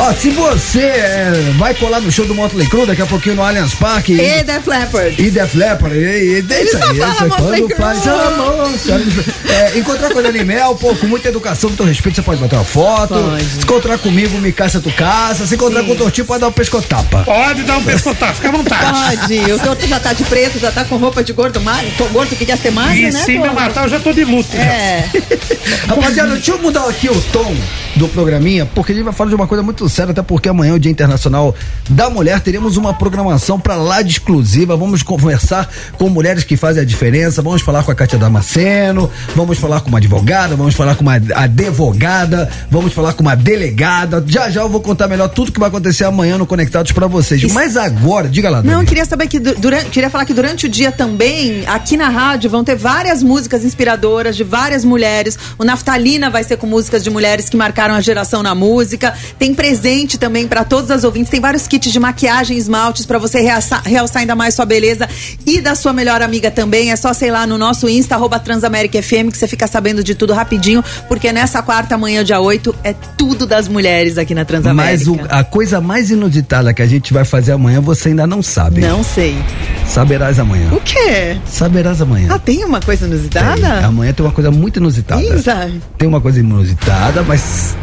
S2: Ó, se você é, vai colar no show do Motley Crue daqui a pouquinho no Allianz Parque
S4: E Def Leppard.
S2: e Def Leppard, e, e, é isso
S4: só
S2: aí,
S4: fala
S2: é
S4: Motley
S2: quando
S4: Crue.
S2: É, encontrar com a Dani Mel, pô, com muita educação, muito respeito, você pode botar uma foto.
S4: Pode.
S2: Se encontrar comigo, me caça, tu caça. Se encontrar com o Tortinho, pode dar um pescotapa.
S3: Pode dar um pescotapo, fica à vontade.
S4: Pode. O Torto já tá de preto, já tá com roupa de gordo magro. Tô gordo que quer ser magro,
S3: E
S4: né?
S3: se me matar, eu já tô de luto.
S4: É.
S2: Rapaziada, deixa eu mudar aqui o tom do programinha, porque a gente vai falar de uma coisa muito séria, até porque amanhã é o Dia Internacional da Mulher. Teremos uma programação pra lá de exclusiva. Vamos conversar com mulheres que fazem a diferença. Vamos falar com a Cátia Damasceno, vamos falar com uma advogada, vamos falar com uma advogada, vamos falar com uma delegada. Já já eu vou contar melhor tudo que vai acontecer amanhã no Conectados pra vocês. Mas agora, diga lá,
S4: Não,
S2: Dani.
S4: queria saber que du- durante, queria falar que durante o dia também, aqui na rádio, vão ter várias músicas inspiradoras de várias mulheres. O Naftalina vai ser com músicas de mulheres que marcaram a geração na música. Tem presente também pra todas as ouvintes. Tem vários kits de maquiagem, esmaltes pra você realçar, realçar ainda mais sua beleza e da sua melhor amiga também. É só, sei lá, no nosso Insta, arroba Transamérica FM, que você fica sabendo de tudo rapidinho, porque nessa quarta manhã, dia 8, é tudo das mulheres aqui na Transamérica.
S2: Mas o- a coisa mais inusitada que a gente vai fazer amanhã você ainda não sabe.
S4: Não sei.
S2: Saberás amanhã.
S4: O quê?
S2: Saberás amanhã.
S4: Ah, tem uma coisa
S2: Tem.
S4: inusitada?
S2: Amanhã tem uma coisa muito inusitada.
S4: Isa.
S2: Tem uma coisa inusitada, mas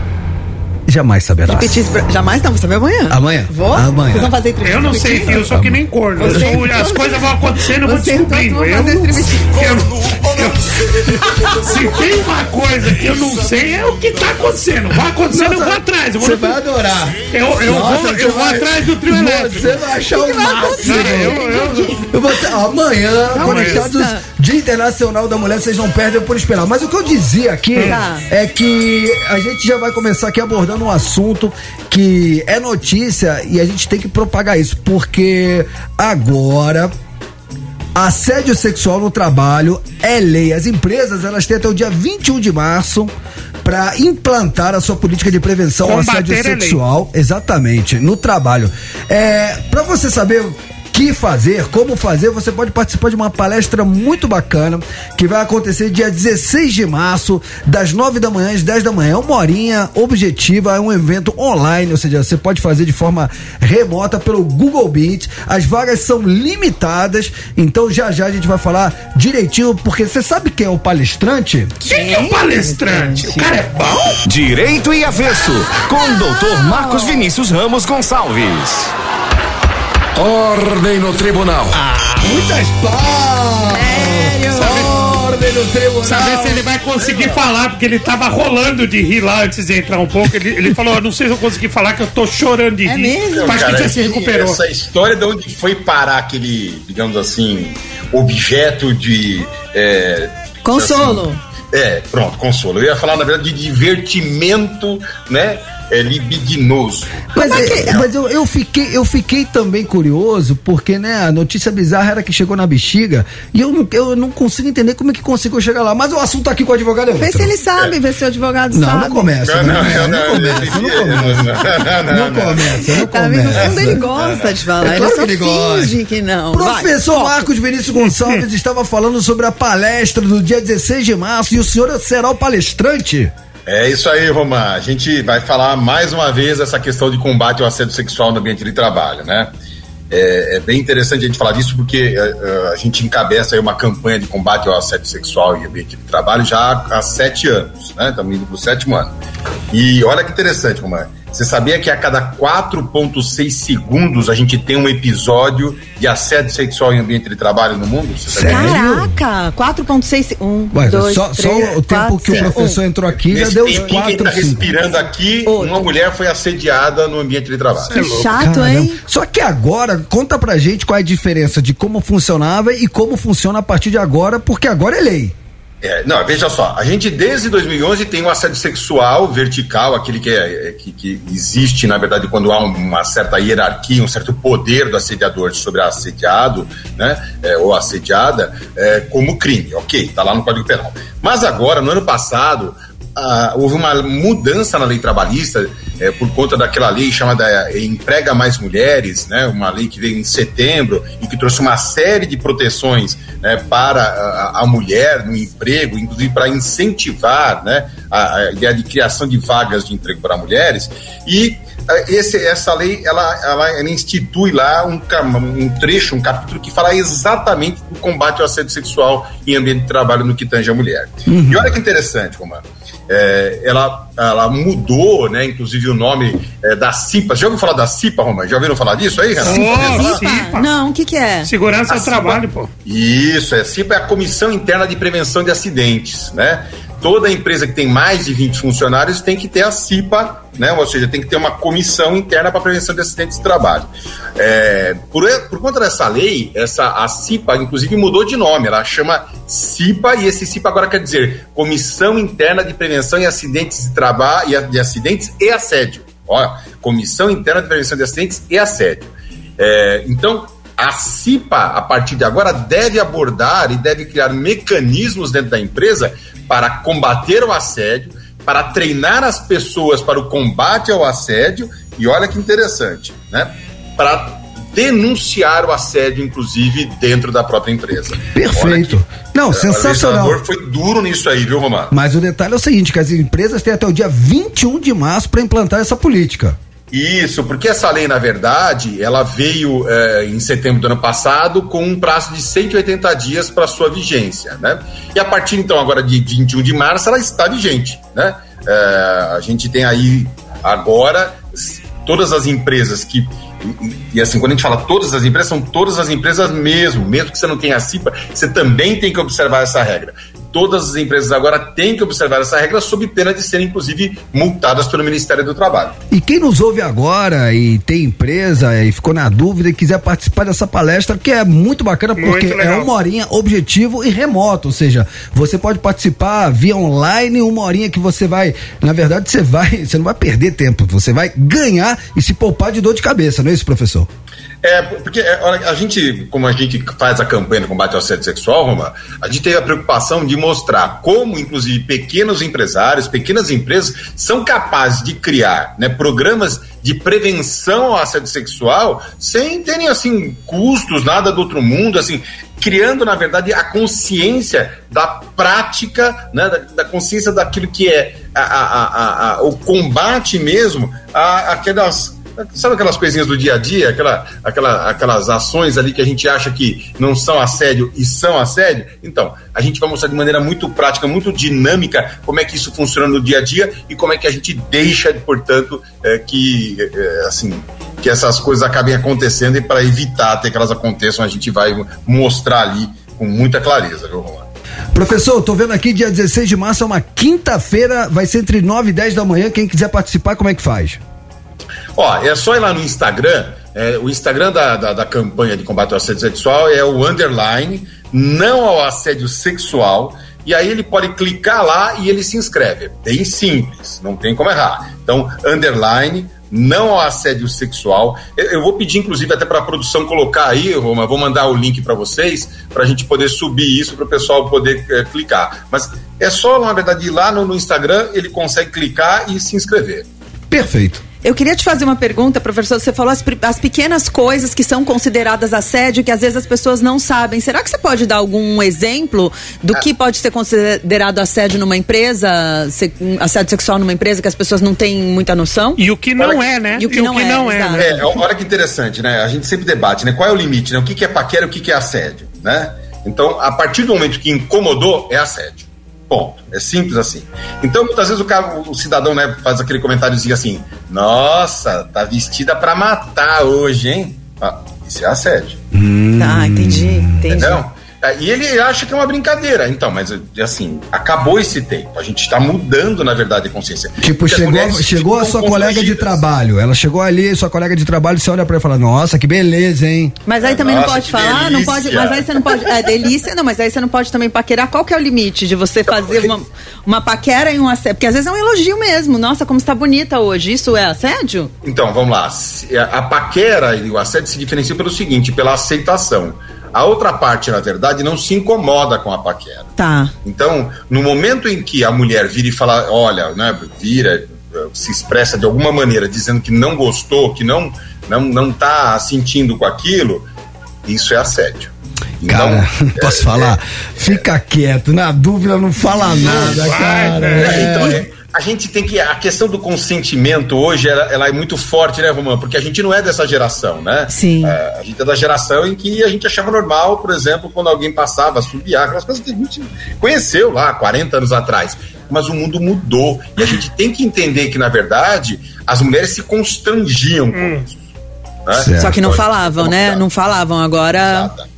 S2: jamais saberás.
S4: Pra- jamais não, vou saber amanhã.
S2: Amanhã.
S4: Vou?
S2: Amanhã.
S4: Vocês vão fazer entrevista
S3: Eu não sei, eu sou que nem corno. Sou- as coisas vão acontecendo, eu vou descobrindo. Eu
S4: fazer
S3: não, eu, eu- (laughs) se tem uma coisa que eu não sei, é o que tá acontecendo. Vai acontecendo, eu vou atrás. Eu vou,
S2: Você vai adorar.
S3: eu, eu
S2: Nossa,
S3: vou,
S2: você
S3: eu vou
S2: vai-
S3: atrás do trio elétrico.
S2: Você vai achar o máximo.
S3: Cara, eu, eu,
S2: Eu vou ter- amanhã, conectados
S4: isso.
S2: Dia Internacional da Mulher, vocês não perdem por esperar. Mas o que eu dizia aqui
S4: Tá.
S2: é que a gente já vai começar aqui abordando um assunto que é notícia e a gente tem que propagar isso, porque agora assédio sexual no trabalho é lei. As empresas, elas têm até o dia 21 de março para implantar a sua política de prevenção ao
S3: Combater
S2: assédio
S3: a lei.
S2: sexual, exatamente, no trabalho. É, para você saber que fazer, como fazer, você pode participar de uma palestra muito bacana que vai acontecer dia 16 de março, das 9 da manhã às 10 da manhã. Uma horinha objetiva, é um evento online, ou seja, você pode fazer de forma remota pelo Google Meet. As vagas são limitadas, então já já a gente vai falar direitinho, porque você sabe quem é o palestrante?
S3: Quem é o palestrante? O cara é bom?
S1: Direito e Avesso, com o doutor Marcos Vinícius Ramos Gonçalves. Ordem no tribunal.
S2: Muitas palmas! Ordem no tribunal!
S3: Saber se ele vai conseguir falar, porque ele tava rolando de rir lá antes de entrar um pouco. Ele, ele falou: "Eu não sei se eu consegui falar, que eu tô chorando de rir.
S14: Não,
S3: Mas que já se recuperou.
S14: Essa história de onde foi parar aquele, digamos assim, objeto de. É,
S4: Consolo.
S14: assim, é, pronto, consolo. Eu ia falar, na verdade, de divertimento, né? É, libidinoso.
S2: Mas, é- mas eu, eu fiquei, eu fiquei também curioso, porque né, a notícia bizarra era que chegou na bexiga e eu não, eu não consigo entender como é que conseguiu chegar lá. Mas o assunto aqui com o advogado é
S4: Vê
S2: outro.
S4: se ele sabe, vê se o advogado
S2: Não,
S4: sabe.
S2: não começa. Não, não, não começa, não começa. Não começa, não
S4: Tá vendo? No fundo
S2: começa.
S4: ele gosta de falar,
S2: É
S4: ele
S2: claro
S4: só
S2: que ele gosta.
S4: finge que não.
S2: Professor
S4: Vai.
S2: Marcos Vinícius Gonçalves (laughs) estava falando sobre a palestra do dia 16 de março e o senhor será o palestrante?
S14: É isso aí, Romã. A gente vai falar mais uma vez essa questão de combate ao assédio sexual no ambiente de trabalho, né? É, é bem interessante a gente falar disso porque é, é, a gente encabeça uma campanha de combate ao assédio sexual em ambiente de trabalho já há, há sete anos, né? Estamos indo para o sétimo ano. E olha que interessante, Romã. Você sabia que a cada 4,6 segundos a gente tem um episódio de assédio sexual em ambiente de trabalho no mundo? Você sabia disso?
S4: Caraca, 4.6. Um,
S2: Ué,
S4: dois,
S2: só,
S4: três,
S2: só o tempo
S4: quatro,
S2: que o professor
S4: um.
S2: entrou aqui já
S14: Nesse
S2: deu os
S14: quem
S2: 4,
S14: tá
S2: 5.
S14: respirando aqui, uma mulher foi assediada no ambiente de trabalho.
S4: Que chato, hein?
S2: Só que agora, conta pra gente qual é a diferença de como funcionava e como funciona a partir de agora, porque agora é lei.
S14: É, não, veja só, a gente desde 2011 tem o assédio sexual vertical, aquele que, é, é, que, que existe, na verdade, quando há uma certa hierarquia, um certo poder do assediador sobre a assediado, né, é, ou assediada, é, como crime, ok, tá lá no Código Penal. Mas agora, no ano passado, ah, houve uma mudança na lei trabalhista eh, por conta daquela lei chamada eh, Emprega Mais Mulheres, né, uma lei que veio em setembro e que trouxe uma série de proteções né, para a, a mulher no emprego, inclusive para incentivar né, a, a ideia de criação de vagas de emprego para mulheres. E eh, esse, essa lei ela, ela, ela institui lá um, um trecho, um capítulo que fala exatamente do combate ao assédio sexual em ambiente de trabalho no que tange a mulher. E olha que interessante, Romano. É, ela, ela mudou, né, inclusive o nome é, da CIPA. Já ouviu falar da CIPA, Romano? Já ouviram falar disso aí, Renato?
S3: Oh,
S4: Cipa?
S3: Cipa.
S4: Não, o que que é?
S3: Segurança
S14: A
S3: do
S14: CIPA
S3: trabalho, pô.
S14: Isso, é, CIPA é a Comissão Interna de Prevenção de Acidentes, né? Toda empresa que tem mais de 20 funcionários tem que ter a CIPA, né? Ou seja, tem que ter uma comissão interna para prevenção de acidentes de trabalho. É, por, por conta dessa lei, essa, a CIPA, inclusive, mudou de nome. Ela chama CIPA e esse CIPA agora quer dizer Comissão Interna de Prevenção e Acidentes de Trabalho de Acidentes e Assédio. Ó, Comissão Interna de Prevenção de Acidentes e Assédio. É, então, a CIPA, a partir de agora, deve abordar e deve criar mecanismos dentro da empresa para combater o assédio, para treinar as pessoas para o combate ao assédio e olha que interessante, né? Para denunciar o assédio, inclusive, dentro da própria empresa.
S2: Perfeito. Não,
S14: O
S2: sensacional.
S14: legislador foi duro nisso aí, viu, Romano?
S2: Mas o detalhe é o seguinte, que as empresas têm até o dia 21 de março para implantar essa política.
S14: Isso, porque essa lei, na verdade, ela veio eh, em setembro do ano passado com um prazo de 180 dias para sua vigência, né? E a partir, então, agora de 21 de março, ela está vigente, né? Eh, a gente tem aí, agora, todas as empresas que... e- assim, quando a gente fala todas as empresas, são todas as empresas mesmo. Mesmo que você não tenha CIPA, você também tem que observar essa regra. Todas as empresas agora têm que observar essa regra sob pena de serem, inclusive, multadas pelo Ministério do Trabalho.
S2: E quem nos ouve agora e tem empresa e ficou na dúvida e quiser participar dessa palestra, que é muito bacana porque
S3: Muito
S2: é uma horinha objetivo e remoto, ou seja, você pode participar via online, uma horinha que você vai, na verdade, você vai, (laughs) você não vai perder tempo, você vai ganhar e se poupar de dor de cabeça, não é isso, professor?
S14: É, porque é, a gente, como a gente faz a campanha de combate ao assédio sexual, Roma, a gente teve a preocupação de mostrar como, inclusive, pequenos empresários, pequenas empresas são capazes de criar né, programas de prevenção ao assédio sexual sem terem, assim, custos, nada do outro mundo, assim, criando, na verdade, a consciência da prática, né, da, da consciência daquilo que é a, a, a, o combate mesmo a, aquelas Sabe aquelas coisinhas do dia a dia, aquela, aquela, aquelas ações ali que a gente acha que não são assédio e são assédio? Então, a gente vai mostrar de maneira muito prática, muito dinâmica, como é que isso funciona no dia a dia e como é que a gente deixa, portanto, é, que, é, assim, que essas coisas acabem acontecendo e para evitar até que elas aconteçam, a gente vai mostrar ali com muita clareza, viu, Romano?
S2: Professor, tô vendo aqui dia 16 de março, é uma quinta-feira, vai ser entre 9 e 10 da manhã. Quem quiser participar, como é que faz?
S14: Ó, é só ir lá no Instagram. É, o Instagram da, da, da, campanha de combate ao assédio sexual é o underline, não ao assédio sexual. E aí ele pode clicar lá e ele se inscreve. É bem simples, não tem como errar. Então, underline, não ao assédio sexual. Eu, eu vou pedir, inclusive, até para a produção colocar aí, Roma, vou mandar o link para vocês, para a gente poder subir isso, para o pessoal poder é, clicar. Mas é só, na verdade, ir lá no, no Instagram, ele consegue clicar e se inscrever.
S2: Perfeito.
S4: Eu queria te fazer uma pergunta, professor. Você falou as, as, pequenas coisas que são consideradas assédio que às vezes as pessoas não sabem. Será que você pode dar algum exemplo do que pode ser considerado assédio numa empresa, assédio sexual numa empresa que as pessoas não têm muita noção?
S3: E o que não é, né?
S4: E o que, e não, o que é, não, é,
S14: né? é, Olha que interessante, né? A gente sempre debate, né? Qual é o limite, né? O que, que é paquera e o que, que é assédio, né? Então, a partir do momento que incomodou, é assédio. Ponto. É simples assim. Então, muitas vezes o, cara, o cidadão né, faz aquele comentáriozinho assim: Nossa, tá vestida para matar hoje, hein? Ah, isso é assédio.
S4: Hum. Tá, entendi, entendi.
S14: Entendeu? É, e ele acha que é uma brincadeira. Então, mas assim, acabou esse tempo. A gente está mudando, na verdade, a consciência.
S2: Tipo, chegou, chegou a sua colega de trabalho. Ela chegou ali, sua colega de trabalho, você olha pra ela e fala, nossa, que beleza, hein?
S4: Mas aí também nossa, não pode falar, delícia. não pode. Mas aí você não pode. É delícia, não, mas aí você não pode também paquerar. Qual que é o limite de você fazer uma, uma paquera e um assédio? Porque às vezes é um elogio mesmo. Nossa, como está bonita hoje. Isso é assédio?
S14: Então, vamos lá. A paquera e o assédio se diferenciam pelo seguinte, pela aceitação. A outra parte, na verdade, não se incomoda com a paquera.
S4: Tá.
S14: Então, no momento em que a mulher vira e fala, olha, né, vira, se expressa de alguma maneira dizendo que não gostou, que não não não tá sentindo com aquilo, isso é assédio.
S2: Cara, então, (laughs) posso é, falar? É, Fica é, quieto, na dúvida não fala nada, vai, cara.
S14: Né? Então, é, a gente tem que. A questão do consentimento hoje, ela, ela, é muito forte, né, Romano? Porque a gente não é dessa geração, né?
S4: Sim.
S14: É, a gente é da geração em que a gente achava normal, por exemplo, quando alguém passava, subiar, aquelas coisas que a gente conheceu lá 40 anos atrás. Mas o mundo mudou. E a gente tem que entender que, na verdade, as mulheres se constrangiam com hum. isso.
S4: Né? Só que não falavam, né? Não falavam. Agora. Exato.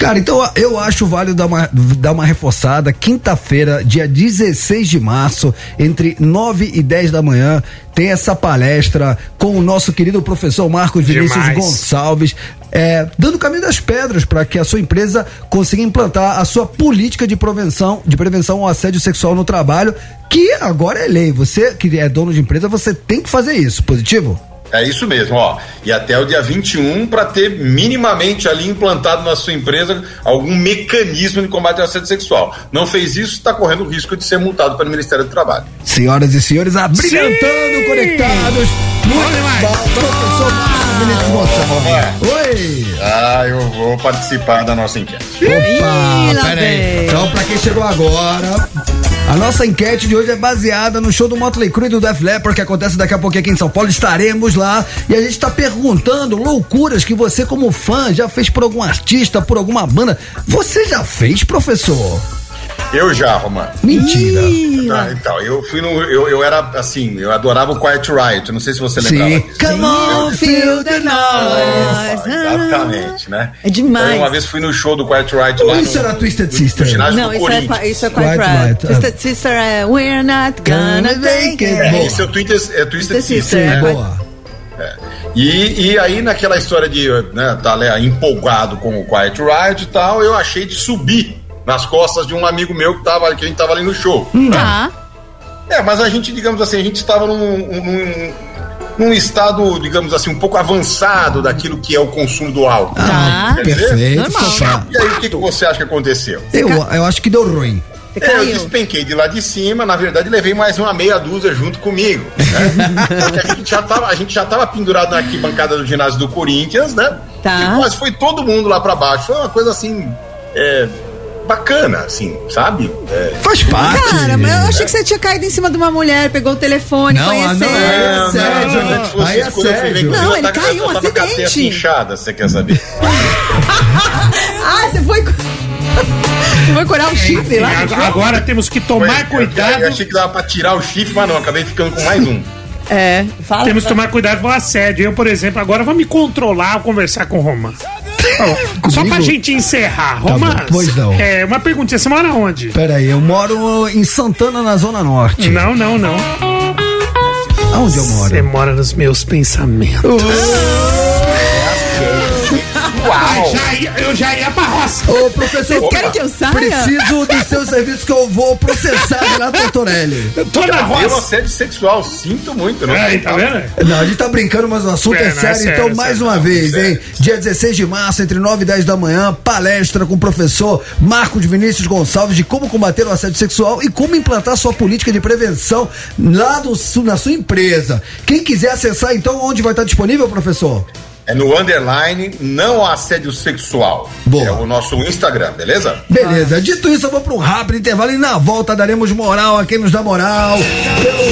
S2: Cara, então eu acho válido dar uma, dar uma reforçada. Quinta-feira, dia 16 de março, entre 9 e 10 da manhã, tem essa palestra com o nosso querido professor Marcos Vinícius Demais. Gonçalves. É, dando caminho das pedras para que a sua empresa consiga implantar a sua política de prevenção, de prevenção ao assédio sexual no trabalho, que agora é lei. Você que é dono de empresa, você tem que fazer isso. Positivo?
S14: É isso mesmo, ó. E até o dia 21 para ter minimamente ali implantado na sua empresa algum mecanismo de combate ao assédio sexual. Não fez isso, está correndo o risco de ser multado pelo Ministério do Trabalho.
S2: Senhoras e senhores, abrilhantando, conectados. Muito bom, professor
S14: Oi! Ah, eu vou participar da nossa enquete.
S2: Opa, peraí. Então, para quem chegou agora, a nossa enquete de hoje é baseada no show do Motley Crue e do Def Leppard que acontece daqui a pouquinho aqui em São Paulo. Estaremos lá e a gente está perguntando loucuras que você como fã já fez por algum artista, por alguma banda. Você já fez, professor?
S14: Eu já, Romano.
S2: Mentira.
S14: Ah, então, eu fui no. Eu, eu era assim, eu adorava o Quiet Riot. Não sei se você lembrava
S2: Sim. disso. Come on, feel the noise.
S14: Exatamente, né?
S4: É demais. Então,
S14: uma vez fui no show do Quiet Riot lá.
S2: Isso no, era Twisted Sister.
S14: No ginásio
S4: Não, isso é, isso é Quiet,
S2: Quiet
S4: Riot. Twisted Sister é We're not gonna make it.
S14: É, esse é o Twisted, é Twisted Sister.
S2: Sim, né? boa.
S14: É. E, e aí, naquela história de né, tá né, empolgado com o Quiet Riot e tal, eu achei de subir nas costas de um amigo meu que, tava, que a gente tava ali no show.
S4: Tá.
S14: É, mas a gente, digamos assim, a gente estava num, num, num estado, digamos assim, um pouco avançado daquilo que é o consumo do álcool.
S2: Ah,
S14: Quer dizer?
S2: perfeito, Normal.
S14: E aí, o que, que você acha que aconteceu?
S2: Eu, eu acho que deu ruim.
S14: É, eu despenquei de lá de cima, na verdade levei mais uma meia dúzia junto comigo. Né? Porque (laughs) a, gente já tava, a gente já tava pendurado na arquibancada do ginásio do Corinthians, né?
S4: Tá.
S14: E quase foi todo mundo lá pra baixo. Foi uma coisa assim. é, bacana, assim, sabe? É,
S2: Faz parte.
S4: Cara, mas eu achei que você tinha caído em cima de uma mulher, pegou o telefone,
S2: Não,
S4: conheceu.
S2: não, é
S14: Não,
S2: sério.
S14: não, não,
S2: Aí é sério.
S4: Não, ele
S14: tava-
S4: caiu,
S14: eu
S4: um acidente.
S14: inchada, você quer saber? (laughs)
S4: Ah, você foi. (laughs) Você foi curar o chifre lá?
S3: Ag- Agora temos que tomar
S14: Foi,
S3: cuidado.
S14: Eu achei que dava pra tirar o chifre, mas não, acabei ficando com mais um. (laughs)
S4: É, fala.
S3: Temos que tomar cuidado com o assédio. Eu, por exemplo, agora vou me controlar ao conversar com o Roman. Ó, Só pra gente encerrar,
S2: Tá
S3: Roman.
S2: bom, pois não.
S3: É, uma perguntinha, você mora onde?
S2: Pera aí, eu moro em Santana, na Zona Norte.
S3: Não, não, não.
S2: Aonde eu moro?
S3: Você mora nos meus pensamentos. Ah, já ia- eu já ia pra roça.
S2: Ô, professor,
S4: Vocês querem que eu saia?
S2: Preciso do (laughs) seu serviço que eu vou processar Renato Tortorelli.
S3: Eu tô na roça.
S14: assédio sexual, sinto muito, né?
S3: Aí, tá vendo?
S2: Não, a gente tá brincando, mas o assunto
S3: É,
S2: é,
S3: não, é
S2: sério.
S3: sério,
S2: então,
S3: é
S2: mais
S3: sério.
S2: uma vez,
S14: Sério.
S2: hein? Dia 16 de março, entre 9 e 10 da manhã, palestra com o professor Marcos Vinícius Gonçalves de como combater o assédio sexual e como implantar sua política de prevenção lá su- na sua empresa. Quem quiser acessar, então, onde vai estar disponível, professor?
S14: É no underline, não assédio sexual.
S2: Boa.
S14: É o nosso Instagram, beleza?
S2: Beleza, dito isso, eu vou para um rápido intervalo e na volta daremos moral a quem nos dá moral. Pelo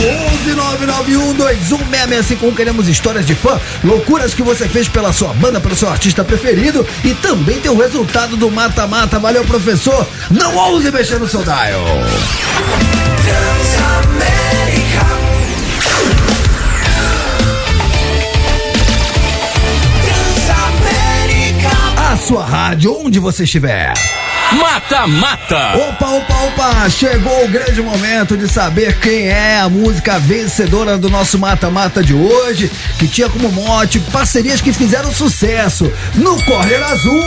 S2: 11991216651 queremos histórias de fã, loucuras que você fez pela sua banda, pelo seu artista preferido e também tem o resultado do mata-mata. Valeu, professor. Não ouse mexer no seu dial. Sua rádio, onde você estiver.
S6: Mata Mata.
S2: Opa, opa, opa! Chegou o grande momento de saber quem é a música vencedora do nosso mata-mata de hoje, que tinha como mote parcerias que fizeram sucesso no Corner Azul.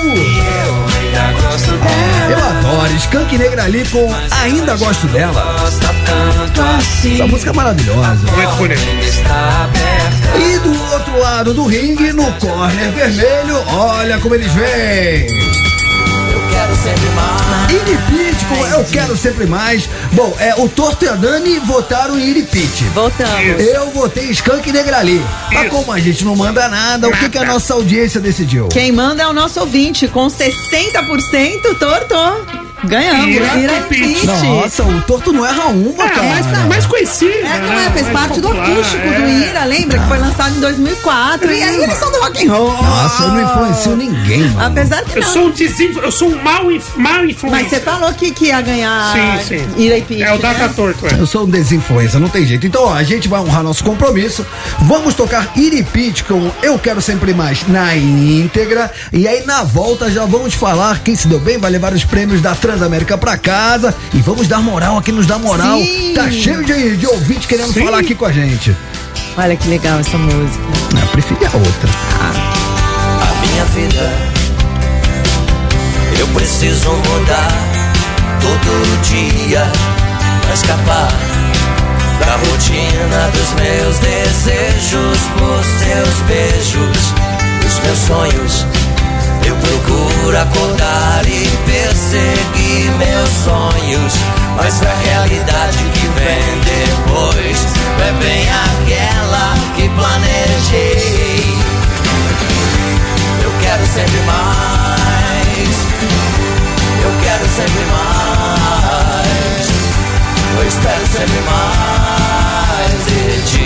S2: Eu adoro Skank Negra ali com Ainda Gosto Dela. Essa música é maravilhosa.
S3: Muito bonito.
S2: E do outro lado do ringue, no corner vermelho, olha como eles vêm. Iripite com Eu Quero Sempre Mais. Bom, é, o Torto e a Dani votaram em Iripite.
S4: Voltamos.
S2: Eu votei Skank e Negrali. Mas como a gente não manda nada, o que, que a nossa audiência decidiu?
S4: Quem manda é o nosso ouvinte, com 60% torto. Ganhamos.
S3: Ira
S4: Ira.
S2: Nossa, o Torto não erra uma,
S3: Ah,
S2: cara.
S3: mais, mais conhecido.
S4: É, não
S3: né?
S4: é, fez parte do
S3: popular,
S4: acústico
S3: é.
S4: do Ira, lembra? Que foi lançado em 2004. E aí eles são do rock and roll.
S2: Nossa, eu não influencio ninguém, mano.
S4: Apesar que
S3: Eu
S4: não.
S3: sou um desinflu... eu sou um inf... mau influência.
S4: Mas você falou que, que ia ganhar
S3: Sim, sim.
S4: Ira e.
S3: É o Data
S4: né?
S3: Torto, é.
S2: Eu sou um desinfluência, não tem jeito. Então, ó, a gente vai honrar nosso compromisso. Vamos tocar Iripite com Eu Quero Sempre Mais na íntegra. E aí, na volta, já vamos falar quem se deu bem, vai levar os prêmios da Transamérica pra casa. E vamos dar moral a quem nos dá moral.
S4: Sim.
S2: Tá cheio de, de ouvinte querendo
S3: Sim.
S2: falar aqui com a gente.
S4: Olha que legal essa música.
S2: Eu preferi a outra.
S15: a minha vida. Eu preciso mudar todo dia pra escapar da rotina dos meus desejos por seus beijos, dos meus sonhos. Eu procuro acordar e perseguir meus sonhos, mas a realidade que vem depois é bem aquela que planejei. Eu quero sempre mais. Eu quero sempre mais. Eu espero sempre mais de ti.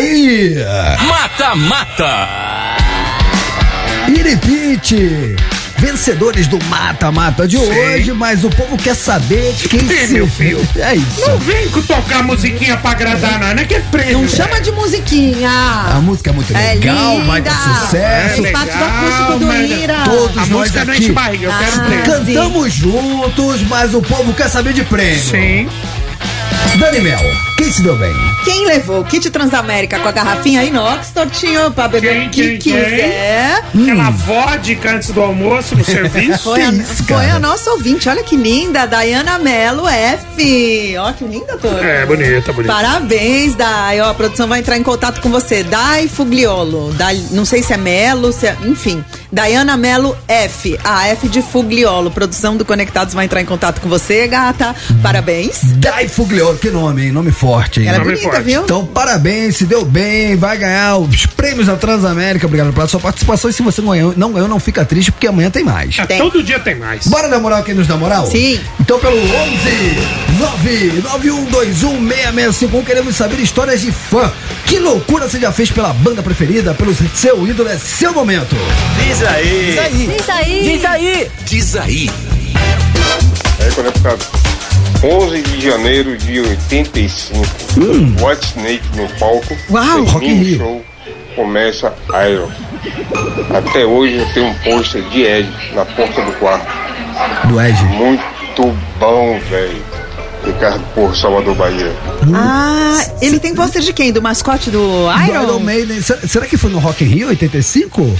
S2: Tá aí!
S6: Mata Mata.
S2: Iripite! Vencedores do Mata-Mata de hoje, mas o povo quer saber quem
S3: Ih,
S2: se
S3: meu filho.
S2: É isso.
S3: Não vem com tocar musiquinha pra agradar, não. Não é que é prêmio.
S4: Não chama de musiquinha.
S2: A música é muito
S4: É
S2: legal,
S4: linda.
S2: vai ter sucesso.
S3: É
S4: do acústico do
S3: mas
S4: Ira.
S2: Todos
S3: A
S2: nós
S3: música não
S2: aqui
S3: enche barriga, eu quero
S4: Ah.
S3: prêmio.
S2: cantamos juntos, mas o povo quer saber de prêmio.
S3: Sim.
S2: Dani Mel, quem se deu bem?
S4: Quem levou o kit Transamérica com a garrafinha inox, Tortinho, pra beber
S3: Quem,
S4: o que
S3: quem, quem?
S4: quiser?
S3: Aquela vodka antes do almoço no (laughs) serviço.
S4: Foi, a,
S2: isso,
S4: foi a nossa ouvinte, olha que linda, Dayana Melo F. Ó, que linda, Tor.
S3: É, bonita, bonita.
S4: Parabéns, Dai. Ó, a produção vai entrar em contato com você. Dai Fugliolo. Dai, não sei se é Melo, se é, enfim. Dayana Melo F. A F de Fugliolo. Produção do Conectados vai entrar em contato com você, gata. Parabéns.
S2: Dai Fugliolo, que nome, hein? Nome forte, hein?
S4: Ela é bonita,
S3: forte.
S4: viu?
S2: Então, parabéns, se deu bem, vai ganhar os prêmios da Transamérica. Obrigado pela sua participação. E se você não ganhou, não, ganhou, não fica triste, porque amanhã tem mais.
S3: Ah,
S4: Tem.
S3: Todo dia tem mais.
S2: Bora dar moral quem nos dá moral?
S4: Sim.
S2: Então pelo 11 991216651 queremos saber histórias de fã. Que loucura você já fez pela banda preferida, pelo seu ídolo, é seu momento.
S6: Diz aí.
S5: Diz aí.
S12: Diz aí.
S6: Diz aí.
S10: Aí quando eu ficava 11 de janeiro de 85, White Snake no palco,
S4: Uau,
S2: Rock in Rio.
S10: show, começa Iron. Até hoje eu tenho um pôster de Ed na porta do quarto.
S2: Do Ed.
S10: Muito bom, velho. Ricardo por Salvador Bahia.
S4: Ah, ele tem pôster de quem? Do mascote do
S2: Do
S4: Iron?
S2: Iron Maiden. Será, será que foi no Rock in Rio 85?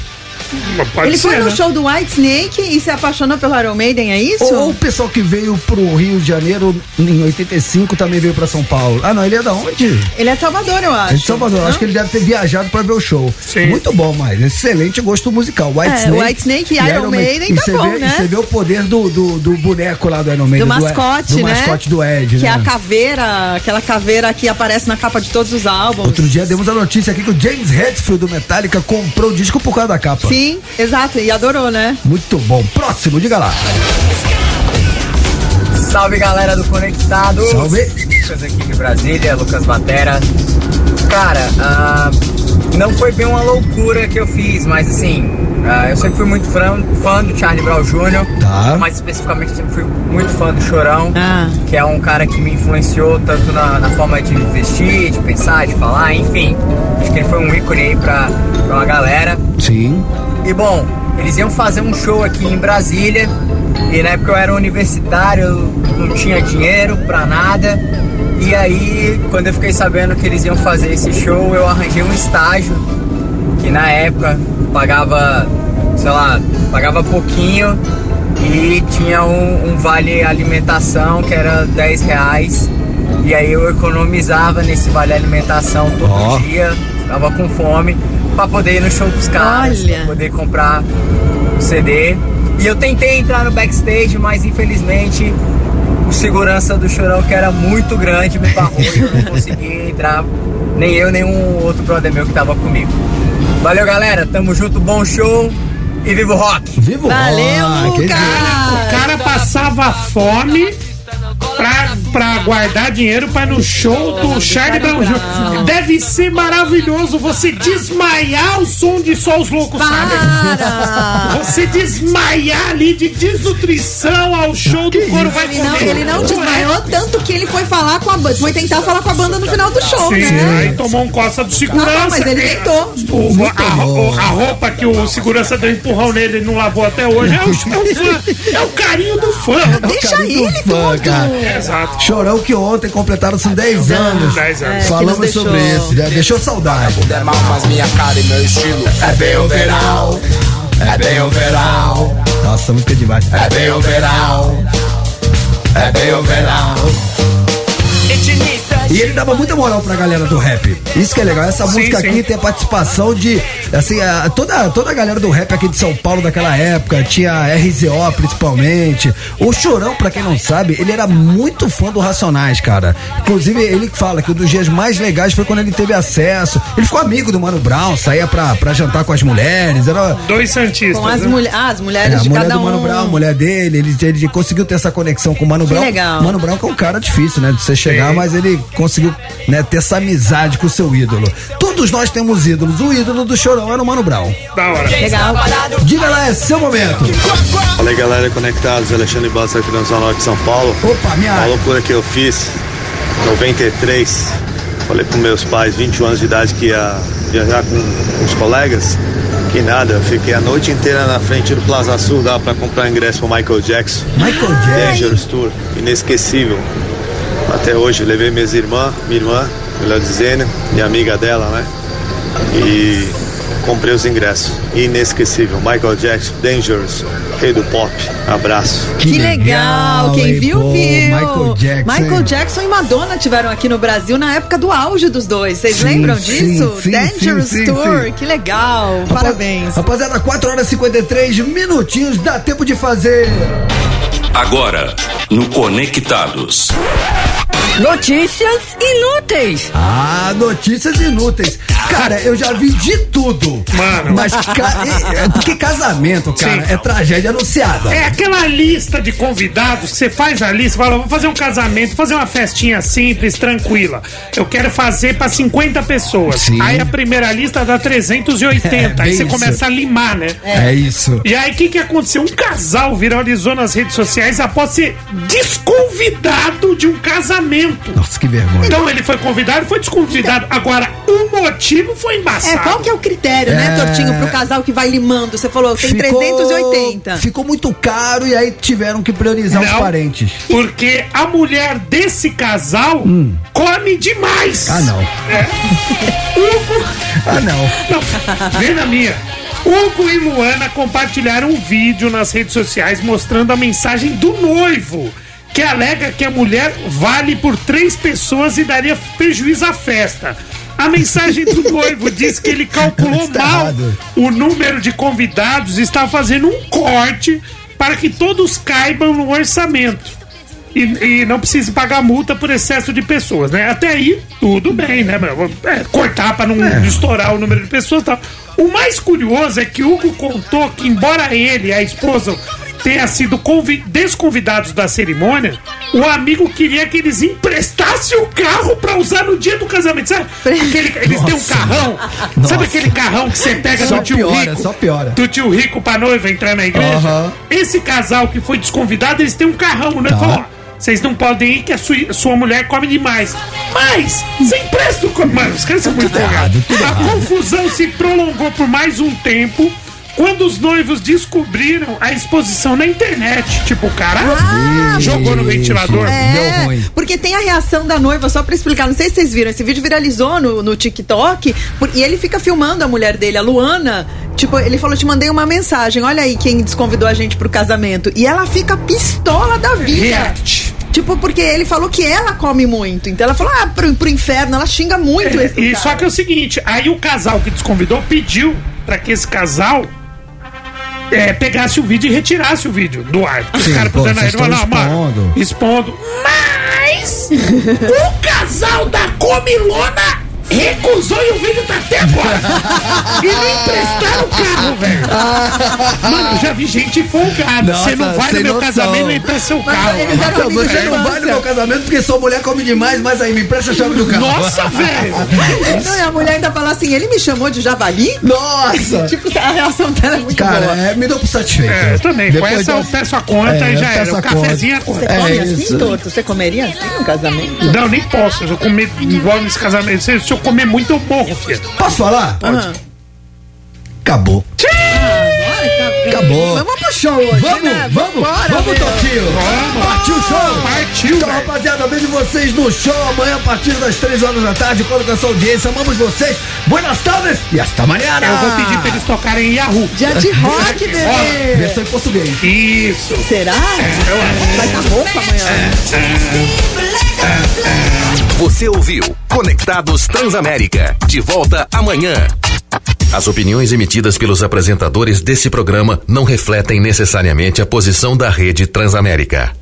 S4: Ele
S3: ser,
S4: foi no
S3: né?
S4: show do White Snake e se apaixonou pelo Iron Maiden, é isso?
S2: Ou o pessoal que veio pro Rio de Janeiro em 85 também veio pra São Paulo? Ah, não, ele é da onde?
S4: Ele é de Salvador, eu acho.
S2: É de Salvador. Acho que ele deve ter viajado pra ver o show.
S3: Sim.
S2: Muito bom, mas excelente gosto musical. White
S4: É,
S2: Snake.
S4: White Snake e Iron Maiden
S2: e
S4: tá
S2: você
S4: bom,
S2: vê,
S4: né?
S2: E você vê o poder do, do, do boneco lá do Iron Maiden.
S4: Do mascote,
S2: do
S4: né?
S2: mascote do Ed,
S4: Que
S2: né?
S4: é a caveira, aquela caveira que aparece na capa de todos os álbuns.
S2: Outro dia demos a notícia aqui que o James Hetfield do Metallica comprou o disco por causa da capa.
S4: Sim, exato, e adorou, né?
S2: Muito bom. Próximo, diga lá.
S16: Salve galera do Conectado.
S2: Salve.
S16: Lucas aqui de Brasília, Lucas Batera. Cara, ah, não foi bem uma loucura que eu fiz, mas assim, ah, eu sempre fui muito fã, fã do Charlie Brown Jr.
S2: Tá.
S16: Mais especificamente, sempre fui muito fã do Chorão,
S4: Ah.
S16: que é um cara que me influenciou tanto na, na forma de vestir, de pensar, de falar, enfim. Acho que ele foi um ícone aí pra, pra uma galera.
S2: Sim.
S16: E bom, eles iam fazer um show aqui em Brasília. E na época eu era universitário, eu não tinha dinheiro pra nada. E aí, quando eu fiquei sabendo que eles iam fazer esse show, eu arranjei um estágio que na época pagava, sei lá, pagava pouquinho e tinha um, um vale alimentação que era 10 reais. E aí eu economizava nesse vale alimentação todo
S2: Ó.
S16: dia, tava com fome, pra poder ir no show dos caras,
S4: Olha.
S16: pra poder comprar o CD. E eu tentei entrar no backstage, mas infelizmente o segurança do chorão, que era muito grande, me barrou e eu não consegui entrar. Nem eu, nem um outro brother meu que tava comigo. Valeu, galera. Tamo junto, bom show e viva o rock!
S2: Viva
S4: Valeu, Lucas!
S3: O cara passava fome pra, pra guardar dinheiro pra ir no show do Charlie Brown Jr. Deve ser maravilhoso você desmaiar ao som de só os loucos sabem. Você desmaiar ali de desnutrição ao show do Coro Vai
S4: Ele não,
S3: Comer.
S4: ele não desmaiou tanto que ele foi falar com a banda. Foi tentar falar com a banda no final do show,
S3: Sim,
S4: né?
S3: aí tomou um coça do segurança.
S4: Não, mas ele tentou.
S3: O- a, o- a roupa que o segurança deu empurrão nele ele não lavou até hoje. É o, é o fã. É o carinho do fã.
S2: Deixa carinho do fã, cara.
S3: Exato.
S2: Chorão que ontem completaram-se 10 anos.
S3: 10 anos.
S2: Falamos
S3: É, que nos
S2: sobre
S3: deixou.
S2: isso. Já deixou saudade.
S17: É mal, mas minha cara e meu estilo é bem o verão. É bem o verão.
S2: Nossa, música demais.
S17: É bem o verão. É bem o verão.
S2: E ele dava muita moral pra galera do rap. Isso que é legal. Essa
S3: Sim,
S2: música
S3: sim.
S2: aqui tem a participação de, assim, a- toda, toda a galera do rap aqui de São Paulo daquela época. Tinha a RZO principalmente. O Chorão, pra quem não sabe, ele era muito fã do Racionais, cara. Inclusive, ele fala que um dos dias mais legais foi quando ele teve acesso. Ele ficou amigo do Mano Brown, saía pra, pra jantar com as mulheres. Era,
S3: Dois santistas.
S4: Com as,
S3: né?
S4: mulher, ah, as
S2: é,
S4: mulheres
S2: a
S4: de
S2: mulher
S4: cada
S2: do
S4: um.
S2: Mano Brown, a mulher dele, ele, ele conseguiu ter essa conexão com o Mano
S4: Que
S2: Brown.
S4: legal.
S2: Mano Brown que é um cara difícil, né? De você chegar,
S3: Sim.
S2: mas ele conseguiu né, ter essa amizade com o seu ídolo. Todos nós temos ídolos. O ídolo do Chorão era o Mano Brown.
S3: Da hora.
S4: Legal.
S2: Diga lá, é seu momento.
S18: Fala aí galera conectados, Alexandre Bastos aqui na Zona Norte de São Paulo.
S2: Opa, minha
S18: Uma
S2: área.
S18: loucura que eu fiz, 93. Falei com meus pais, 21 anos de idade, que ia viajar com os colegas. Que nada, eu fiquei a noite inteira na frente do Plaza Sul, dava pra comprar ingresso pro Michael Jackson.
S2: Michael Jackson.
S18: Dangerous Tour, inesquecível. Até hoje, levei minhas irmãs, minha irmã, melhor dizendo, e amiga dela, né? E comprei os ingressos. Inesquecível. Michael Jackson, Dangerous, rei do pop. Abraço.
S4: Que legal, quem
S2: hein,
S4: viu,
S2: pô,
S4: viu.
S2: Michael Jackson.
S4: Michael Jackson e Madonna tiveram aqui no Brasil na época do auge dos dois. Vocês
S2: Sim,
S4: lembram
S2: sim,
S4: disso?
S2: sim,
S4: Dangerous
S2: sim, sim,
S4: Tour,
S2: sim.
S4: que legal. Parabéns.
S2: Rapaziada, 4 horas e 53 minutinhos. Dá tempo de fazer.
S6: Agora, no Conectados.
S19: Notícias inúteis.
S2: Ah, notícias inúteis. Cara, eu já vi de tudo.
S3: Mano.
S2: Mas, ca... é- é porque casamento, cara,
S3: Sim.
S2: é tragédia anunciada.
S3: É aquela lista de convidados que você faz a lista, fala, vou fazer um casamento, fazer uma festinha simples, tranquila. Eu quero fazer pra 50 pessoas.
S2: Sim.
S3: Aí a primeira lista dá 380.
S2: É,
S3: aí você
S2: isso.
S3: começa a limar, né?
S2: É isso.
S3: E aí, o que, que aconteceu? Um casal viralizou nas redes sociais após ser desconvidado de um casamento.
S2: Nossa, que vergonha.
S3: Então ele foi convidado e foi desconvidado. Agora, o motivo foi embaçado.
S4: É, qual que é o critério, né,
S2: É.
S4: Tortinho, pro casal que vai limando? Você falou, tem
S2: Ficou-
S4: 380.
S2: Ficou muito caro e aí tiveram que priorizar os
S3: Não,
S2: parentes.
S3: Porque a mulher desse casal come demais.
S2: Hum. Ah, não.
S3: É. (laughs) Hugo.
S2: Ah, não.
S3: Não, vem na minha. Hugo e Luana compartilharam um vídeo nas redes sociais mostrando a mensagem do noivo, que alega que a mulher vale por três pessoas e daria prejuízo à festa. A mensagem do (laughs) noivo diz que ele calculou
S2: Está
S3: mal
S2: errado.
S3: o número de convidados e está fazendo um corte para que todos caibam no orçamento. E, e não precise pagar multa por excesso de pessoas, né? Até aí, tudo bem, né? É, cortar para não
S2: É.
S3: estourar o número de pessoas e tal. O mais curioso é que Hugo contou que, embora ele e a esposa tenha sido convi- desconvidados da cerimônia, o amigo queria que eles emprestassem o carro para usar no dia do casamento. Sabe? Aquele- eles têm um carrão.
S2: Nossa.
S3: Sabe aquele carrão que você pega
S2: Só
S3: do tio
S2: piora,
S3: rico?
S2: só piora.
S3: Do tio rico pra noiva entrar na igreja?
S2: Aham.
S3: Esse casal que foi desconvidado, eles têm um carrão, né?
S2: Tá.
S3: Falou, vocês não podem ir que a sua, sua mulher come demais. Mas, você empresta o... co- Mano, os caras são muito
S2: Tudo errado,
S3: folgados.
S2: tudo
S3: A
S2: errado.
S3: confusão se prolongou por mais um tempo quando os noivos descobriram a exposição na internet. Tipo, o cara jogou no ventilador.
S4: É, porque tem a reação da noiva, só pra explicar, não sei se vocês viram, esse vídeo viralizou no, no TikTok, por- e ele fica filmando a mulher dele, a Luana, tipo, ele falou, te mandei uma mensagem, olha aí quem desconvidou a gente pro casamento, e ela fica pistola da vida.
S3: React.
S4: Tipo, porque ele falou que ela come muito, então ela falou, ah, pro, pro inferno, ela xinga muito
S3: É,
S4: esse
S3: e
S4: cara.
S3: só que é o seguinte, aí o casal que desconvidou pediu pra que esse casal é, pegasse o vídeo e retirasse o vídeo do ar. Os
S2: Sim,
S3: caras aí,
S2: vocês
S3: não,
S2: estão
S3: mano, expondo. Mas (laughs) o casal da Comilona recusou e o vídeo tá até agora. (laughs) e não emprestaram o carro, velho. Mano, eu já vi gente folgada. Você não vai no meu
S2: noção.
S3: casamento, não empresta seu carro.
S2: Você não vai no meu casamento porque sua mulher come demais, mas aí me empresta a chave do carro.
S3: Nossa, velho!
S4: Não, e a mulher ainda fala assim, ele me chamou de javali?
S2: Nossa! (laughs)
S4: tipo, a reação dela é muito
S2: Cara,
S4: boa.
S2: é, me dou por satisfeito.
S3: É, eu também. Com
S2: Depois
S3: essa eu peço a conta
S2: É,
S3: e já era. O cafezinho é a
S2: conta.
S4: Você
S2: É
S4: come
S2: isso.
S4: assim, Torto? Você comeria assim no casamento?
S3: Não, nem posso. Eu comer igual nesse casamento, se eu comer muito, eu morro, filho.
S2: Posso falar?
S4: Aham.
S2: Acabou. Acabou.
S4: Mas vamos pro show hoje,
S2: Vamos,
S4: né?
S2: vamos,
S4: Vambora,
S2: vamos. Toquinho. Partiu o show?
S3: Partiu,
S2: Então,
S3: velho.
S2: rapaziada, vejo vocês no show amanhã a partir das 3 horas da tarde. Conto com a sua audiência. Amamos vocês. Buenas tardes e hasta amanhã.
S3: Eu vou pedir pra eles tocarem Yahoo.
S4: Dia de rock, (laughs) bebê.
S2: Versão em português.
S3: Isso.
S4: Será? Vai estar roupa amanhã.
S1: Você ouviu Conectados Transamérica. De volta amanhã. As opiniões emitidas pelos apresentadores desse programa não refletem necessariamente a posição da rede Transamérica.